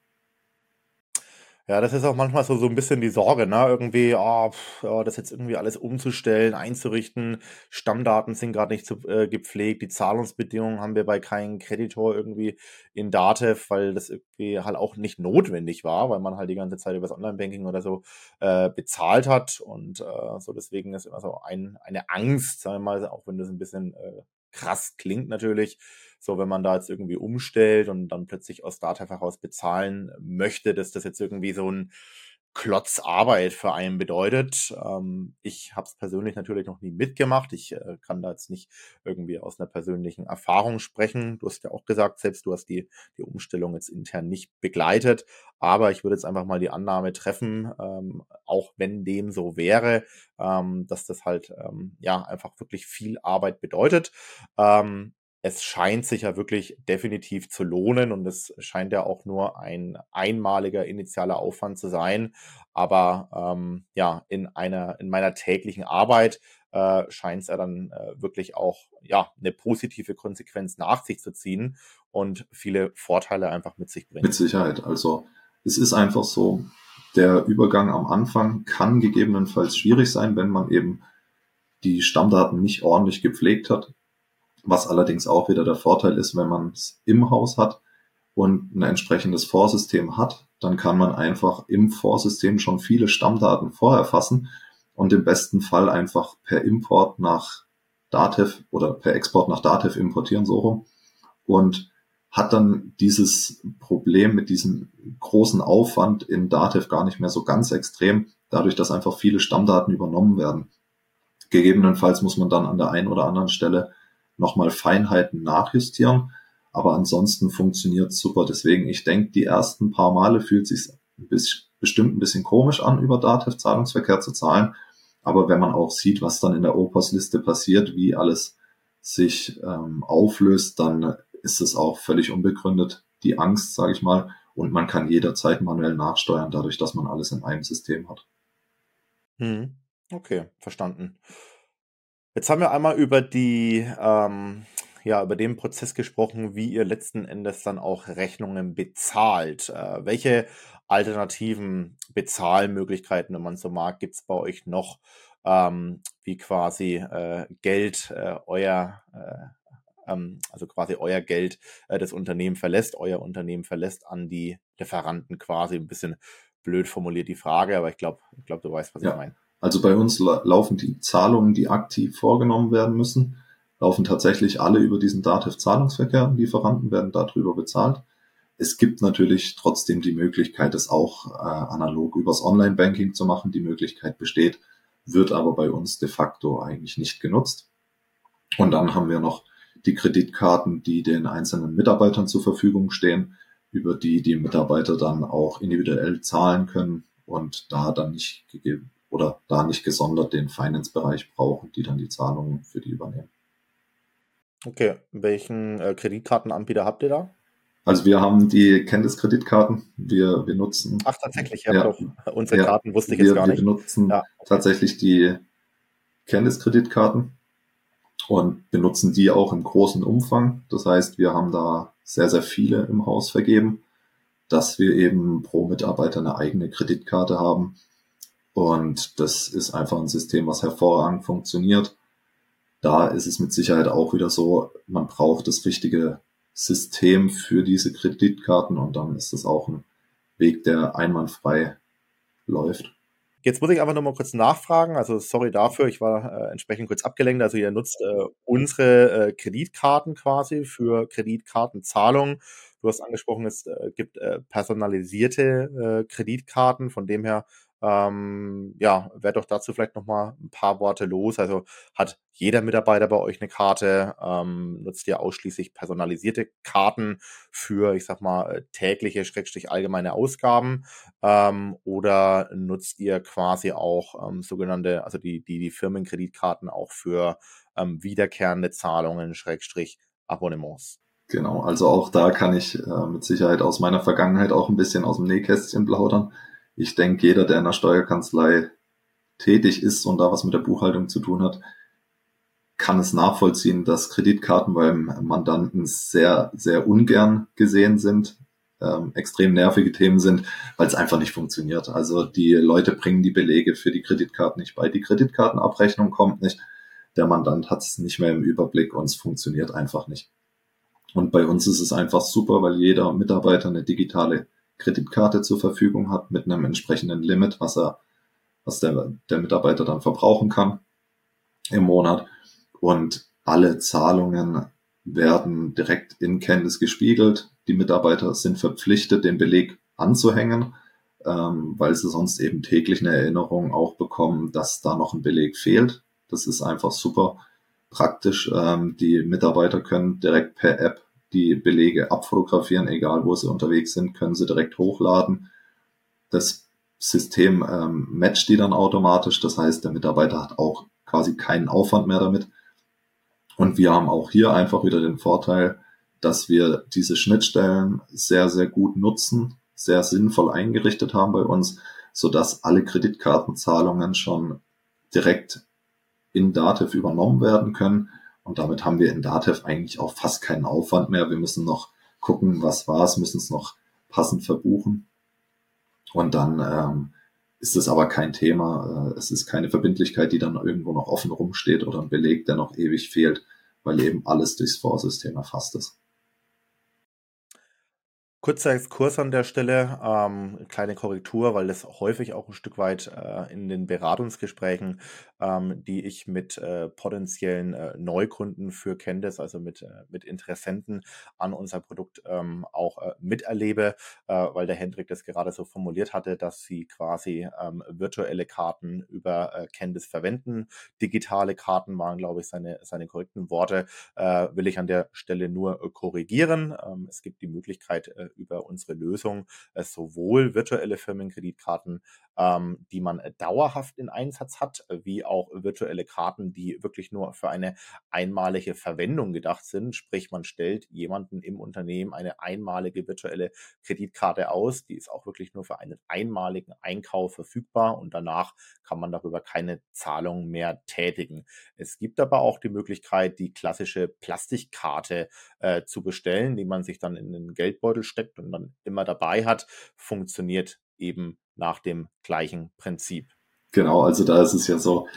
Ja, das ist auch manchmal so, so ein bisschen die Sorge, ne? Irgendwie, oh, pf, oh, das jetzt irgendwie alles umzustellen, einzurichten. Stammdaten sind gerade nicht zu, äh, gepflegt. Die Zahlungsbedingungen haben wir bei keinem Kreditor irgendwie in Datev, weil das irgendwie halt auch nicht notwendig war, weil man halt die ganze Zeit über das Online-Banking oder so äh, bezahlt hat. Und äh, so deswegen ist immer so ein, eine Angst, sagen wir mal, auch wenn das ein bisschen äh, krass klingt natürlich. So, wenn man da jetzt irgendwie umstellt und dann plötzlich aus Datev heraus bezahlen möchte, dass das jetzt irgendwie so ein Klotz Arbeit für einen bedeutet. Ähm, ich habe es persönlich natürlich noch nie mitgemacht. Ich äh, kann da jetzt nicht irgendwie aus einer persönlichen Erfahrung sprechen. Du hast ja auch gesagt, selbst du hast die, die Umstellung jetzt intern nicht begleitet. Aber ich würde jetzt einfach mal die Annahme treffen, ähm, auch wenn dem so wäre, ähm, dass das halt ähm, ja einfach wirklich viel Arbeit bedeutet. Ähm, es scheint sich ja wirklich definitiv zu lohnen und es scheint ja auch nur ein einmaliger initialer Aufwand zu sein. Aber ähm, ja, in einer, in meiner täglichen Arbeit äh, scheint es ja dann äh, wirklich auch ja eine positive Konsequenz nach sich zu ziehen und viele Vorteile einfach mit sich bringen. Mit Sicherheit. Also es ist einfach so, der Übergang am Anfang kann gegebenenfalls schwierig sein, wenn man eben die Stammdaten nicht ordentlich gepflegt hat was allerdings auch wieder der Vorteil ist, wenn man es im Haus hat und ein entsprechendes Vorsystem hat, dann kann man einfach im Vorsystem schon viele Stammdaten vorerfassen und im besten Fall einfach per Import nach Datev oder per Export nach Datev importieren, so rum. Und hat dann dieses Problem mit diesem großen Aufwand in Datev gar nicht mehr so ganz extrem, dadurch, dass einfach viele Stammdaten übernommen werden. Gegebenenfalls muss man dann an der einen oder anderen Stelle nochmal Feinheiten nachjustieren. Aber ansonsten funktioniert super. Deswegen, ich denke, die ersten paar Male fühlt sich ein bestimmt ein bisschen komisch an, über Datev-Zahlungsverkehr zu zahlen. Aber wenn man auch sieht, was dann in der Opers-Liste passiert, wie alles sich ähm, auflöst, dann ist es auch völlig unbegründet, die Angst, sage ich mal. Und man kann jederzeit manuell nachsteuern, dadurch, dass man alles in einem System hat. Hm. Okay, verstanden. Jetzt haben wir einmal über die, ähm, ja, über den Prozess gesprochen, wie ihr letzten Endes dann auch Rechnungen bezahlt. Äh, welche alternativen Bezahlmöglichkeiten, wenn man so mag, gibt es bei euch noch, ähm, wie quasi äh, Geld äh, euer, äh, ähm, also quasi euer Geld äh, das Unternehmen verlässt, euer Unternehmen verlässt an die Lieferanten quasi. Ein bisschen blöd formuliert die Frage, aber ich glaube, ich glaube, du weißt, was ja. ich meine. Also bei uns laufen die Zahlungen, die aktiv vorgenommen werden müssen, laufen tatsächlich alle über diesen Dativ-Zahlungsverkehr. Lieferanten werden darüber bezahlt. Es gibt natürlich trotzdem die Möglichkeit, es auch äh, analog übers Online-Banking zu machen. Die Möglichkeit besteht, wird aber bei uns de facto eigentlich nicht genutzt. Und dann haben wir noch die Kreditkarten, die den einzelnen Mitarbeitern zur Verfügung stehen, über die die Mitarbeiter dann auch individuell zahlen können und da dann nicht gegeben oder da nicht gesondert den Finance-Bereich brauchen, die dann die Zahlungen für die übernehmen. Okay, welchen äh, Kreditkartenanbieter habt ihr da? Also wir haben die Kenntniskreditkarten. Wir, wir nutzen. Ach, tatsächlich, ja, doch. Unsere ja, Karten wusste ich wir, jetzt gar nicht. Wir benutzen ja. tatsächlich die Kenntniskreditkarten und benutzen die auch im großen Umfang. Das heißt, wir haben da sehr, sehr viele im Haus vergeben, dass wir eben pro Mitarbeiter eine eigene Kreditkarte haben und das ist einfach ein System, was hervorragend funktioniert. Da ist es mit Sicherheit auch wieder so, man braucht das richtige System für diese Kreditkarten und dann ist das auch ein Weg, der einwandfrei läuft. Jetzt muss ich einfach nochmal kurz nachfragen. Also sorry dafür, ich war äh, entsprechend kurz abgelenkt. Also ihr nutzt äh, unsere äh, Kreditkarten quasi für Kreditkartenzahlung. Du hast angesprochen, es äh, gibt äh, personalisierte äh, Kreditkarten. Von dem her ähm, ja, werd doch dazu vielleicht noch mal ein paar Worte los. Also hat jeder Mitarbeiter bei euch eine Karte? Ähm, nutzt ihr ausschließlich personalisierte Karten für, ich sag mal, äh, tägliche, schrägstrich allgemeine Ausgaben? Ähm, oder nutzt ihr quasi auch ähm, sogenannte, also die, die, die Firmenkreditkarten auch für ähm, wiederkehrende Zahlungen, schrägstrich Abonnements? Genau, also auch da kann ich äh, mit Sicherheit aus meiner Vergangenheit auch ein bisschen aus dem Nähkästchen plaudern ich denke, jeder, der in der Steuerkanzlei tätig ist und da was mit der Buchhaltung zu tun hat, kann es nachvollziehen, dass Kreditkarten beim Mandanten sehr, sehr ungern gesehen sind. ähm, extrem nervige Themen sind, weil es einfach nicht funktioniert. Also die Leute bringen die Belege für die Kreditkarten nicht bei. Die Kreditkartenabrechnung kommt nicht. Der Mandant hat es nicht mehr im Überblick und es funktioniert einfach nicht. Und bei uns ist es einfach super, weil jeder Mitarbeiter eine digitale Kreditkarte zur Verfügung hat mit einem entsprechenden Limit, was er, was der, der Mitarbeiter dann verbrauchen kann im Monat. Und alle Zahlungen werden direkt in Candice gespiegelt. Die Mitarbeiter sind verpflichtet, den Beleg anzuhängen, ähm, weil sie sonst eben täglich eine Erinnerung auch bekommen, dass da noch ein Beleg fehlt. Das ist einfach super praktisch. Ähm, die Mitarbeiter können direkt per App die Belege abfotografieren, egal wo sie unterwegs sind, können sie direkt hochladen. Das System ähm, matcht die dann automatisch. Das heißt, der Mitarbeiter hat auch quasi keinen Aufwand mehr damit. Und wir haben auch hier einfach wieder den Vorteil, dass wir diese Schnittstellen sehr, sehr gut nutzen, sehr sinnvoll eingerichtet haben bei uns, so dass alle Kreditkartenzahlungen schon direkt in Dativ übernommen werden können. Und damit haben wir in Dativ eigentlich auch fast keinen Aufwand mehr. Wir müssen noch gucken, was war es, müssen es noch passend verbuchen. Und dann ähm, ist es aber kein Thema. Äh, es ist keine Verbindlichkeit, die dann irgendwo noch offen rumsteht oder ein Beleg, der noch ewig fehlt, weil eben alles durchs Vorsystem erfasst ist. Kurzer Exkurs an der Stelle, ähm, kleine Korrektur, weil das häufig auch ein Stück weit äh, in den Beratungsgesprächen, ähm, die ich mit äh, potenziellen äh, Neukunden für Candice, also mit, äh, mit Interessenten an unser Produkt ähm, auch äh, miterlebe, äh, weil der Hendrik das gerade so formuliert hatte, dass sie quasi ähm, virtuelle Karten über äh, Candice verwenden. Digitale Karten waren, glaube ich, seine, seine korrekten Worte, äh, will ich an der Stelle nur äh, korrigieren. Ähm, es gibt die Möglichkeit, äh, über unsere Lösung äh, sowohl virtuelle Firmenkreditkarten, ähm, die man äh, dauerhaft in Einsatz hat, äh, wie auch virtuelle Karten, die wirklich nur für eine einmalige Verwendung gedacht sind. Sprich, man stellt jemanden im Unternehmen eine einmalige virtuelle Kreditkarte aus. Die ist auch wirklich nur für einen einmaligen Einkauf verfügbar und danach kann man darüber keine Zahlung mehr tätigen. Es gibt aber auch die Möglichkeit, die klassische Plastikkarte äh, zu bestellen, die man sich dann in den Geldbeutel steckt und dann immer dabei hat, funktioniert eben nach dem gleichen Prinzip. Genau, also da ist es ja so,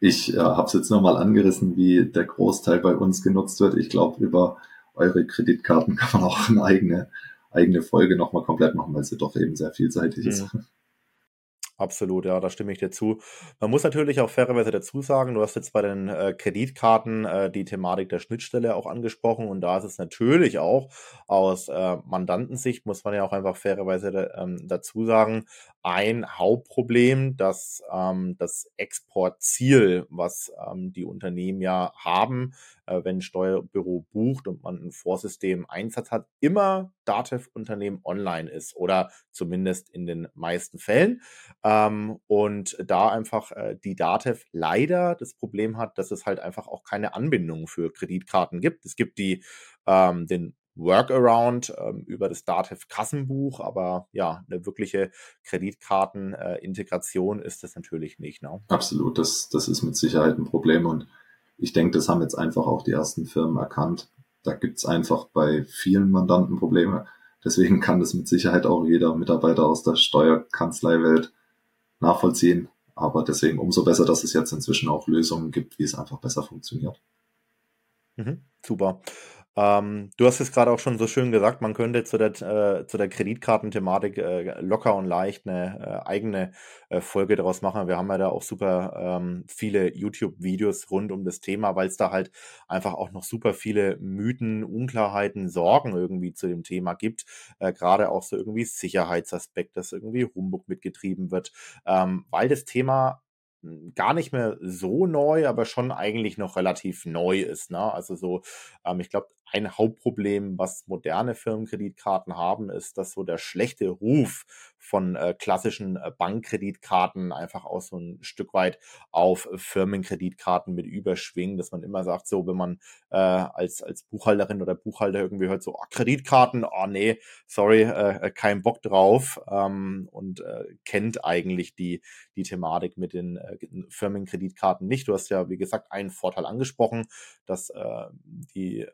ich äh, habe es jetzt nochmal angerissen, wie der Großteil bei uns genutzt wird. Ich glaube, über eure Kreditkarten kann man auch eine eigene, eigene Folge nochmal komplett machen, weil sie doch eben sehr vielseitig mhm. ist. Absolut, ja, da stimme ich dir zu. Man muss natürlich auch fairerweise dazu sagen, du hast jetzt bei den äh, Kreditkarten äh, die Thematik der Schnittstelle auch angesprochen und da ist es natürlich auch aus äh, Mandantensicht, muss man ja auch einfach fairerweise ähm, dazu sagen, ein Hauptproblem, dass ähm, das Exportziel, was ähm, die Unternehmen ja haben, äh, wenn ein Steuerbüro bucht und man ein Vorsystem Einsatz hat, immer Datev-Unternehmen online ist oder zumindest in den meisten Fällen. Ähm, und da einfach äh, die Datev leider das Problem hat, dass es halt einfach auch keine Anbindung für Kreditkarten gibt. Es gibt die ähm, den Workaround ähm, über das Datev Kassenbuch, aber ja, eine wirkliche Kreditkartenintegration äh, ist das natürlich nicht. Ne? Absolut, das, das ist mit Sicherheit ein Problem und ich denke, das haben jetzt einfach auch die ersten Firmen erkannt. Da gibt's einfach bei vielen Mandanten Probleme. Deswegen kann das mit Sicherheit auch jeder Mitarbeiter aus der Steuerkanzleiwelt nachvollziehen. Aber deswegen umso besser, dass es jetzt inzwischen auch Lösungen gibt, wie es einfach besser funktioniert. Mhm, super. Ähm, du hast es gerade auch schon so schön gesagt, man könnte zu der, äh, zu der Kreditkartenthematik äh, locker und leicht eine äh, eigene äh, Folge daraus machen. Wir haben ja da auch super ähm, viele YouTube-Videos rund um das Thema, weil es da halt einfach auch noch super viele Mythen, Unklarheiten, Sorgen irgendwie zu dem Thema gibt. Äh, gerade auch so irgendwie Sicherheitsaspekt, dass irgendwie Humbug mitgetrieben wird, ähm, weil das Thema gar nicht mehr so neu, aber schon eigentlich noch relativ neu ist. Ne? Also so, ähm, ich glaube, ein Hauptproblem, was moderne Firmenkreditkarten haben, ist, dass so der schlechte Ruf von äh, klassischen äh, Bankkreditkarten einfach auch so ein Stück weit auf Firmenkreditkarten mit überschwingen, dass man immer sagt, so wenn man äh, als, als Buchhalterin oder Buchhalter irgendwie hört, so oh, Kreditkarten, oh nee, sorry, äh, äh, kein Bock drauf ähm, und äh, kennt eigentlich die, die Thematik mit den äh, Firmenkreditkarten nicht. Du hast ja, wie gesagt, einen Vorteil angesprochen, dass äh, die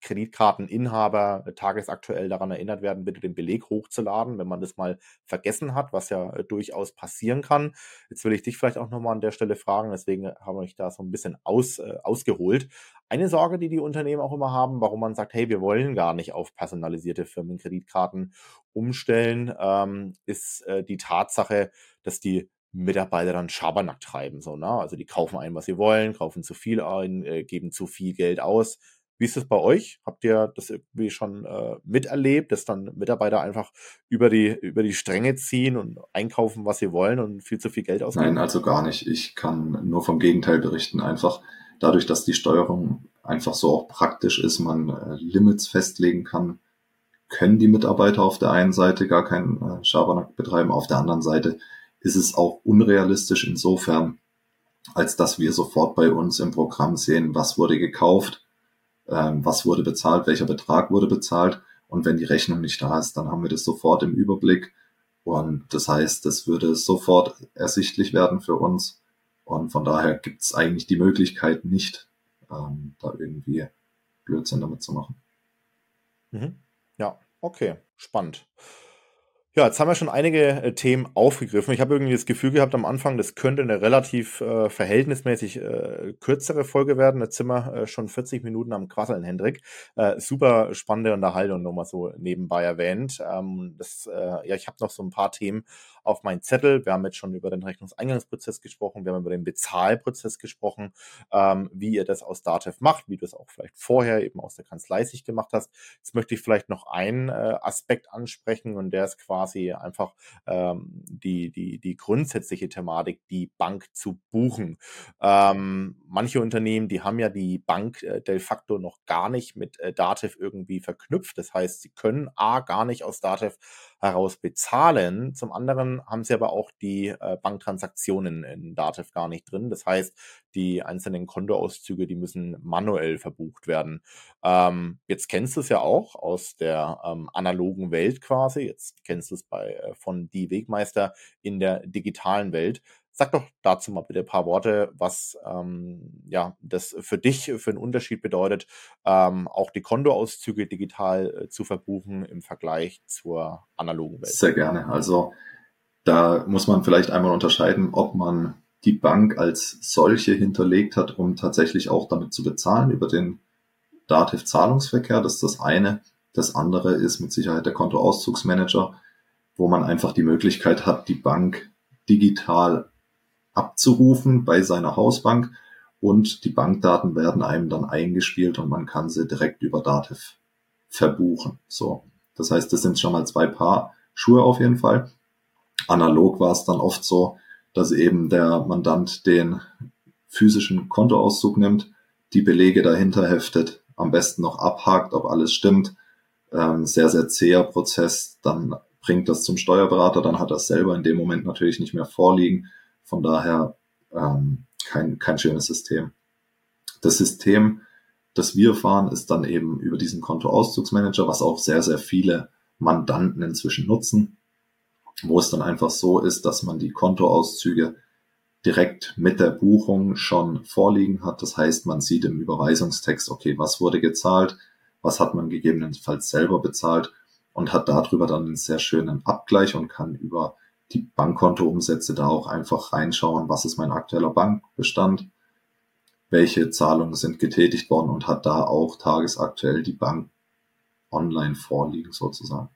Kreditkarteninhaber tagesaktuell daran erinnert werden, bitte den Beleg hochzuladen, wenn man das mal vergessen hat, was ja äh, durchaus passieren kann. Jetzt will ich dich vielleicht auch nochmal an der Stelle fragen, deswegen haben wir euch da so ein bisschen aus, äh, ausgeholt. Eine Sorge, die die Unternehmen auch immer haben, warum man sagt, hey, wir wollen gar nicht auf personalisierte Firmenkreditkarten umstellen, ähm, ist äh, die Tatsache, dass die Mitarbeiter dann Schabernack treiben. So, ne? Also die kaufen ein, was sie wollen, kaufen zu viel ein, äh, geben zu viel Geld aus. Wie ist das bei euch? Habt ihr das irgendwie schon äh, miterlebt, dass dann Mitarbeiter einfach über die, über die Stränge ziehen und einkaufen, was sie wollen und viel zu viel Geld ausgeben? Nein, also gar nicht. Ich kann nur vom Gegenteil berichten. Einfach dadurch, dass die Steuerung einfach so auch praktisch ist, man äh, Limits festlegen kann, können die Mitarbeiter auf der einen Seite gar keinen äh, Schabernack betreiben, auf der anderen Seite ist es auch unrealistisch insofern, als dass wir sofort bei uns im Programm sehen, was wurde gekauft, ähm, was wurde bezahlt, welcher Betrag wurde bezahlt. Und wenn die Rechnung nicht da ist, dann haben wir das sofort im Überblick. Und das heißt, das würde sofort ersichtlich werden für uns. Und von daher gibt es eigentlich die Möglichkeit nicht, ähm, da irgendwie Blödsinn damit zu machen. Mhm. Ja, okay, spannend. Ja, jetzt haben wir schon einige äh, Themen aufgegriffen. Ich habe irgendwie das Gefühl gehabt am Anfang, das könnte eine relativ äh, verhältnismäßig äh, kürzere Folge werden. Jetzt sind wir äh, schon 40 Minuten am Quasseln, Hendrik. Äh, super spannende Unterhaltung, nochmal so nebenbei erwähnt. Ähm, das, äh, ja, ich habe noch so ein paar Themen auf meinen Zettel. Wir haben jetzt schon über den Rechnungseingangsprozess gesprochen, wir haben über den Bezahlprozess gesprochen, ähm, wie ihr das aus Datev macht, wie du es auch vielleicht vorher eben aus der Kanzlei sich gemacht hast. Jetzt möchte ich vielleicht noch einen äh, Aspekt ansprechen und der ist quasi einfach ähm, die, die, die grundsätzliche Thematik, die Bank zu buchen. Ähm, manche Unternehmen, die haben ja die Bank äh, de facto noch gar nicht mit äh, Datev irgendwie verknüpft. Das heißt, sie können A gar nicht aus Datev heraus bezahlen. Zum anderen haben sie aber auch die äh, Banktransaktionen in Datev gar nicht drin. Das heißt, die einzelnen Kontoauszüge, die müssen manuell verbucht werden. Ähm, jetzt kennst du es ja auch aus der ähm, analogen Welt quasi. Jetzt kennst du es bei äh, von die Wegmeister in der digitalen Welt. Sag doch dazu mal bitte ein paar Worte, was ähm, ja das für dich für einen Unterschied bedeutet, ähm, auch die Kontoauszüge digital äh, zu verbuchen im Vergleich zur analogen Welt. Sehr gerne. Also da muss man vielleicht einmal unterscheiden, ob man die Bank als solche hinterlegt hat, um tatsächlich auch damit zu bezahlen über den Dativ-Zahlungsverkehr. Das ist das eine. Das andere ist mit Sicherheit der Kontoauszugsmanager, wo man einfach die Möglichkeit hat, die Bank digital abzurufen bei seiner Hausbank und die Bankdaten werden einem dann eingespielt und man kann sie direkt über Dativ verbuchen. So. Das heißt, das sind schon mal zwei Paar Schuhe auf jeden Fall. Analog war es dann oft so, dass eben der Mandant den physischen Kontoauszug nimmt, die Belege dahinter heftet, am besten noch abhakt, ob alles stimmt. Ähm, sehr, sehr zäher Prozess. Dann bringt das zum Steuerberater, dann hat er es selber in dem Moment natürlich nicht mehr vorliegen. Von daher ähm, kein, kein schönes System. Das System, das wir fahren, ist dann eben über diesen Kontoauszugsmanager, was auch sehr, sehr viele Mandanten inzwischen nutzen, wo es dann einfach so ist, dass man die Kontoauszüge direkt mit der Buchung schon vorliegen hat. Das heißt, man sieht im Überweisungstext, okay, was wurde gezahlt, was hat man gegebenenfalls selber bezahlt und hat darüber dann einen sehr schönen Abgleich und kann über die Bankkontoumsätze da auch einfach reinschauen, was ist mein aktueller Bankbestand, welche Zahlungen sind getätigt worden? Und hat da auch tagesaktuell die Bank online vorliegen sozusagen.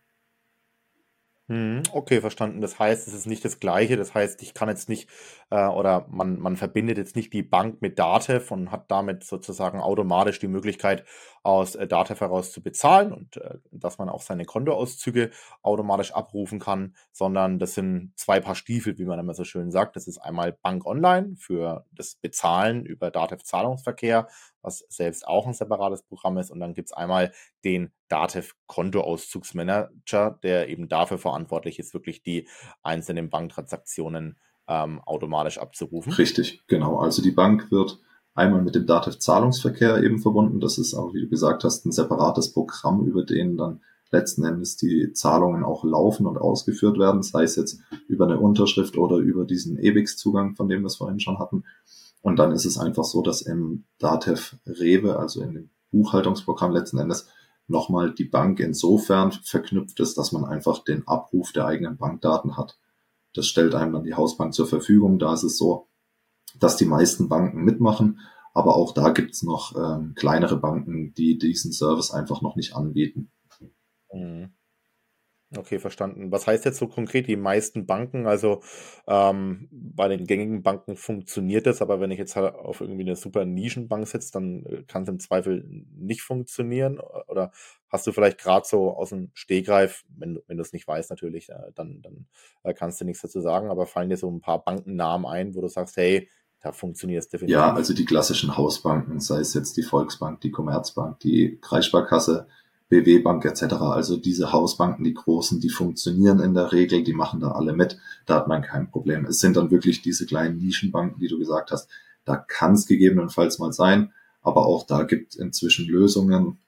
Mhm, okay, verstanden. Das heißt, es ist nicht das Gleiche. Das heißt, ich kann jetzt nicht äh, oder man, man verbindet jetzt nicht die Bank mit Datev und hat damit sozusagen automatisch die Möglichkeit, aus äh, Datev heraus zu bezahlen und äh, dass man auch seine Kontoauszüge automatisch abrufen kann, sondern das sind zwei Paar Stiefel, wie man immer so schön sagt. Das ist einmal Bank Online für das Bezahlen über Datev Zahlungsverkehr, was selbst auch ein separates Programm ist. Und dann gibt es einmal den Datev Kontoauszugsmanager, der eben dafür verantwortlich ist, wirklich die einzelnen Banktransaktionen ähm, automatisch abzurufen. Richtig, genau. Also die Bank wird einmal mit dem Datev-Zahlungsverkehr eben verbunden. Das ist auch, wie du gesagt hast, ein separates Programm, über den dann letzten Endes die Zahlungen auch laufen und ausgeführt werden, sei es jetzt über eine Unterschrift oder über diesen EBIX-Zugang, von dem wir es vorhin schon hatten. Und dann ist es einfach so, dass im Datev Rewe, also in dem Buchhaltungsprogramm letzten Endes nochmal die Bank insofern verknüpft ist, dass man einfach den Abruf der eigenen Bankdaten hat. Das stellt einem dann die Hausbank zur Verfügung. Da ist es so, dass die meisten Banken mitmachen, aber auch da gibt's noch ähm, kleinere Banken, die diesen Service einfach noch nicht anbieten. Mhm. Okay, verstanden. Was heißt jetzt so konkret die meisten Banken? Also ähm, bei den gängigen Banken funktioniert das, aber wenn ich jetzt halt auf irgendwie eine super Nischenbank sitze, dann äh, kann es im Zweifel nicht funktionieren. Oder hast du vielleicht gerade so aus dem Stehgreif, wenn, wenn du es nicht weißt natürlich, äh, dann, dann äh, kannst du nichts dazu sagen, aber fallen dir so ein paar Bankennamen ein, wo du sagst, hey, da funktioniert es definitiv. Ja, also die klassischen Hausbanken, sei es jetzt die Volksbank, die Commerzbank, die Kreissparkasse, BW Bank etc. Also diese Hausbanken, die großen, die funktionieren in der Regel, die machen da alle mit, da hat man kein Problem. Es sind dann wirklich diese kleinen Nischenbanken, die du gesagt hast, da kann es gegebenenfalls mal sein, aber auch da gibt inzwischen Lösungen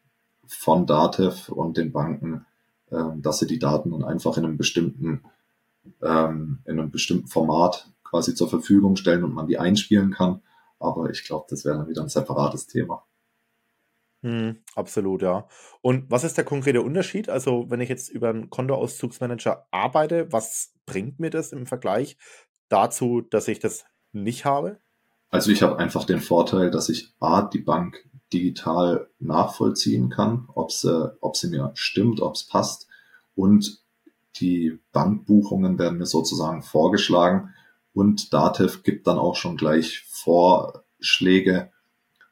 von Datev und den Banken, äh, dass sie die Daten dann einfach in einem bestimmten ähm, in einem bestimmten Format quasi zur Verfügung stellen und man die einspielen kann. Aber ich glaube, das wäre dann wieder ein separates Thema. Mhm, absolut, ja. Und was ist der konkrete Unterschied? Also, wenn ich jetzt über einen Kontoauszugsmanager arbeite, was bringt mir das im Vergleich dazu, dass ich das nicht habe? Also ich habe einfach den Vorteil, dass ich A, die Bank digital nachvollziehen kann, ob sie, ob sie mir stimmt, ob es passt. Und die Bankbuchungen werden mir sozusagen vorgeschlagen. Und Datev gibt dann auch schon gleich Vorschläge,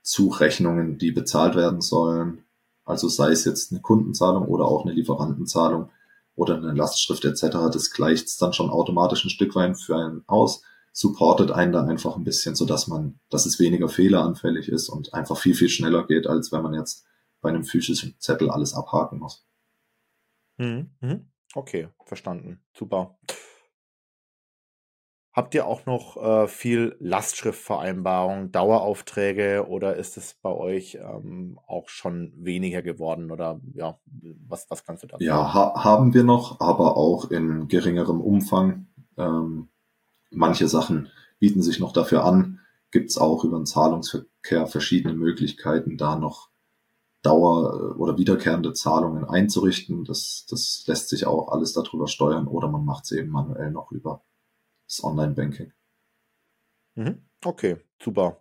Zurechnungen, die bezahlt werden sollen. Also sei es jetzt eine Kundenzahlung oder auch eine Lieferantenzahlung oder eine Lastschrift etc. Das gleicht es dann schon automatisch ein Stück weit für einen aus, supportet einen da einfach ein bisschen, so dass man, dass es weniger fehleranfällig ist und einfach viel, viel schneller geht, als wenn man jetzt bei einem physischen Zettel alles abhaken muss. Mhm. mhm. Okay, verstanden. Super. Habt ihr auch noch äh, viel Lastschriftvereinbarung, Daueraufträge oder ist es bei euch ähm, auch schon weniger geworden oder ja, was, was kannst du dazu Ja, ha haben wir noch, aber auch in geringerem Umfang. Ähm, manche Sachen bieten sich noch dafür an. Gibt es auch über den Zahlungsverkehr verschiedene Möglichkeiten, da noch Dauer- oder wiederkehrende Zahlungen einzurichten. Das, das lässt sich auch alles darüber steuern oder man macht es eben manuell noch über das Online-Banking. Mhm. Okay, super.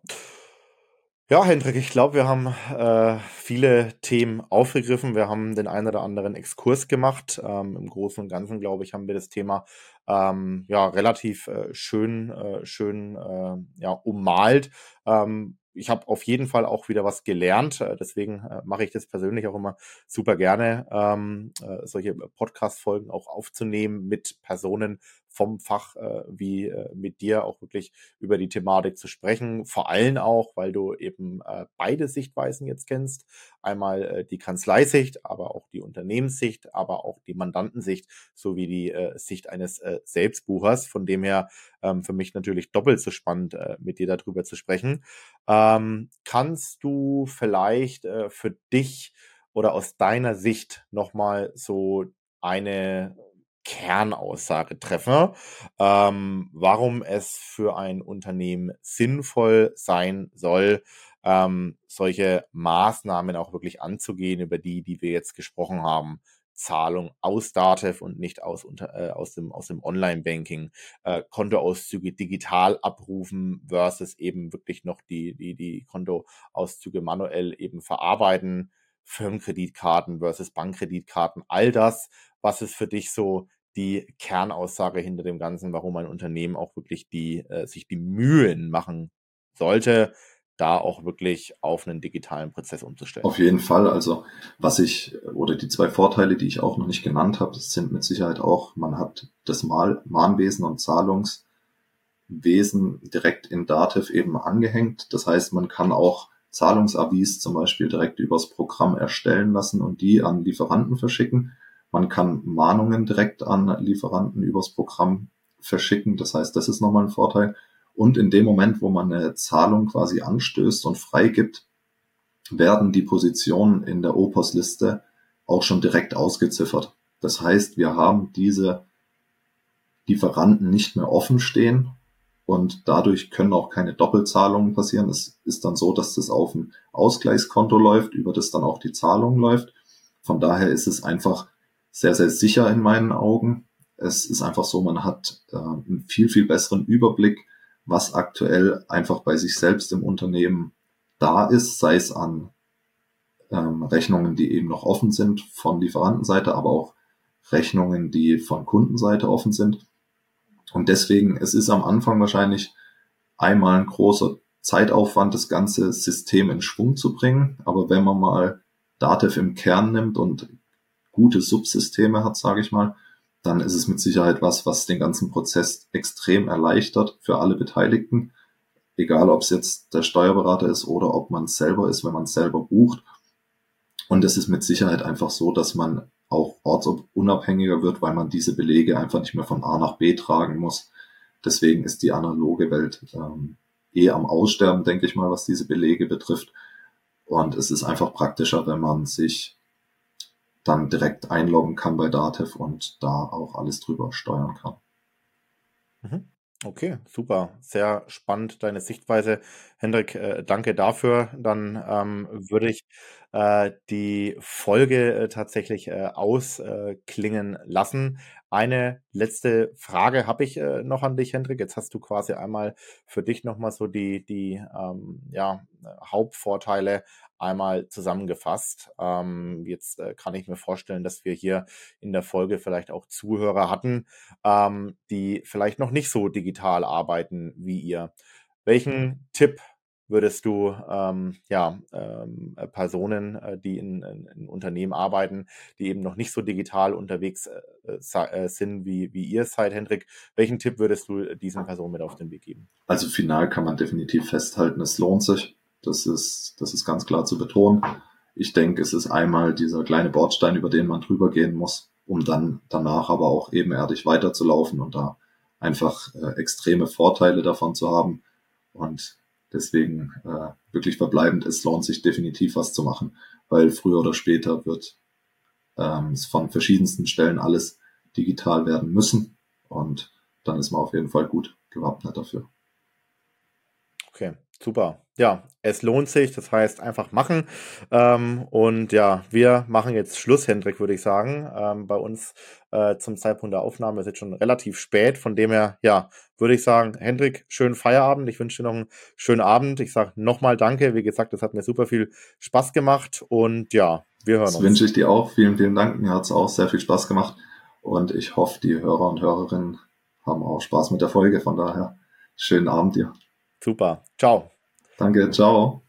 Ja, Hendrik, ich glaube, wir haben äh, viele Themen aufgegriffen. Wir haben den einen oder anderen Exkurs gemacht. Ähm, Im Großen und Ganzen, glaube ich, haben wir das Thema ähm, ja relativ äh, schön, äh, schön äh, ja, ummalt. Ähm, ich habe auf jeden Fall auch wieder was gelernt. Äh, deswegen äh, mache ich das persönlich auch immer super gerne, ähm, äh, solche Podcast-Folgen auch aufzunehmen mit Personen vom Fach äh, wie äh, mit dir auch wirklich über die Thematik zu sprechen. Vor allem auch, weil du eben äh, beide Sichtweisen jetzt kennst. Einmal äh, die Kanzleisicht, aber auch die Unternehmenssicht, aber auch die Mandantensicht sowie die äh, Sicht eines äh, Selbstbuchers. Von dem her ähm, für mich natürlich doppelt so spannend, äh, mit dir darüber zu sprechen. Ähm, kannst du vielleicht äh, für dich oder aus deiner Sicht nochmal so eine Kernaussage treffen, ähm, warum es für ein Unternehmen sinnvoll sein soll, ähm, solche Maßnahmen auch wirklich anzugehen, über die, die wir jetzt gesprochen haben. Zahlung aus Datev und nicht aus, unter, äh, aus dem, aus dem Online-Banking, äh, Kontoauszüge digital abrufen versus eben wirklich noch die, die, die Kontoauszüge manuell eben verarbeiten, Firmenkreditkarten versus Bankkreditkarten, all das, was ist für dich so die Kernaussage hinter dem Ganzen, warum ein Unternehmen auch wirklich die, äh, sich die Mühen machen sollte, da auch wirklich auf einen digitalen Prozess umzustellen. Auf jeden Fall. Also was ich, oder die zwei Vorteile, die ich auch noch nicht genannt habe, sind mit Sicherheit auch, man hat das Mal Mahnwesen und Zahlungswesen direkt in Dativ eben angehängt. Das heißt, man kann auch Zahlungsavis zum Beispiel direkt übers Programm erstellen lassen und die an Lieferanten verschicken. Man kann Mahnungen direkt an Lieferanten übers Programm verschicken. Das heißt, das ist nochmal ein Vorteil. Und in dem Moment, wo man eine Zahlung quasi anstößt und freigibt, werden die Positionen in der OPOS-Liste auch schon direkt ausgeziffert. Das heißt, wir haben diese Lieferanten nicht mehr offen stehen und dadurch können auch keine Doppelzahlungen passieren. Es ist dann so, dass das auf ein Ausgleichskonto läuft, über das dann auch die Zahlung läuft. Von daher ist es einfach sehr, sehr sicher in meinen Augen. Es ist einfach so, man hat äh, einen viel, viel besseren Überblick, was aktuell einfach bei sich selbst im Unternehmen da ist, sei es an ähm, Rechnungen, die eben noch offen sind von Lieferantenseite, aber auch Rechnungen, die von Kundenseite offen sind. Und deswegen, es ist am Anfang wahrscheinlich einmal ein großer Zeitaufwand, das ganze System in Schwung zu bringen. Aber wenn man mal Datev im Kern nimmt und gute Subsysteme hat, sage ich mal, dann ist es mit Sicherheit was, was den ganzen Prozess extrem erleichtert für alle Beteiligten. Egal, ob es jetzt der Steuerberater ist oder ob man selber ist, wenn man selber bucht. Und es ist mit Sicherheit einfach so, dass man auch ortsunabhängiger wird, weil man diese Belege einfach nicht mehr von A nach B tragen muss. Deswegen ist die analoge Welt ähm, eh am Aussterben, denke ich mal, was diese Belege betrifft. Und es ist einfach praktischer, wenn man sich dann direkt einloggen kann bei Datev und da auch alles drüber steuern kann. Mhm. Okay, super. Sehr spannend deine Sichtweise. Hendrik, äh, danke dafür. Dann ähm, würde ich äh, die Folge äh, tatsächlich äh, ausklingen lassen. Eine letzte Frage habe ich äh, noch an dich, Hendrik. Jetzt hast du quasi einmal für dich nochmal so die, die ähm, ja, Hauptvorteile einmal zusammengefasst. Ähm, jetzt äh, kann ich mir vorstellen, dass wir hier in der Folge vielleicht auch Zuhörer hatten, ähm, die vielleicht noch nicht so digital arbeiten wie ihr. Welchen Tipp würdest du ähm, ja, ähm, äh, Personen, äh, die in, in, Unternehmen arbeiten, die eben noch nicht so digital unterwegs äh, äh, sind, wie, wie ihr seid, Hendrik, welchen Tipp würdest du diesen Personen mit auf den Weg geben? Also final kann man definitiv festhalten, es lohnt sich. Das ist, das ist ganz klar zu betonen. Ich denke, es ist einmal dieser kleine Bordstein, über den man drüber gehen muss, um dann danach aber auch ebenerdig weiterzulaufen und da einfach äh, extreme Vorteile davon zu haben. Und deswegen äh, wirklich verbleibend, es lohnt sich definitiv was zu machen, weil früher oder später wird ähm, es von verschiedensten Stellen alles digital werden müssen und dann ist man auf jeden Fall gut gewappnet dafür. Okay, super. Ja, es lohnt sich, das heißt einfach machen. Ähm, und ja, wir machen jetzt Schluss, Hendrik, würde ich sagen. Ähm, bei uns äh, zum Zeitpunkt der Aufnahme ist jetzt schon relativ spät. Von dem her, ja, würde ich sagen, Hendrik, schönen Feierabend. Ich wünsche dir noch einen schönen Abend. Ich sage nochmal Danke. Wie gesagt, das hat mir super viel Spaß gemacht. Und ja, wir hören das uns. Das wünsche ich dir auch. Vielen, vielen Dank. Mir hat es auch sehr viel Spaß gemacht. Und ich hoffe, die Hörer und Hörerinnen haben auch Spaß mit der Folge. Von daher, schönen Abend dir. Super. Ciao. Danke. Ciao.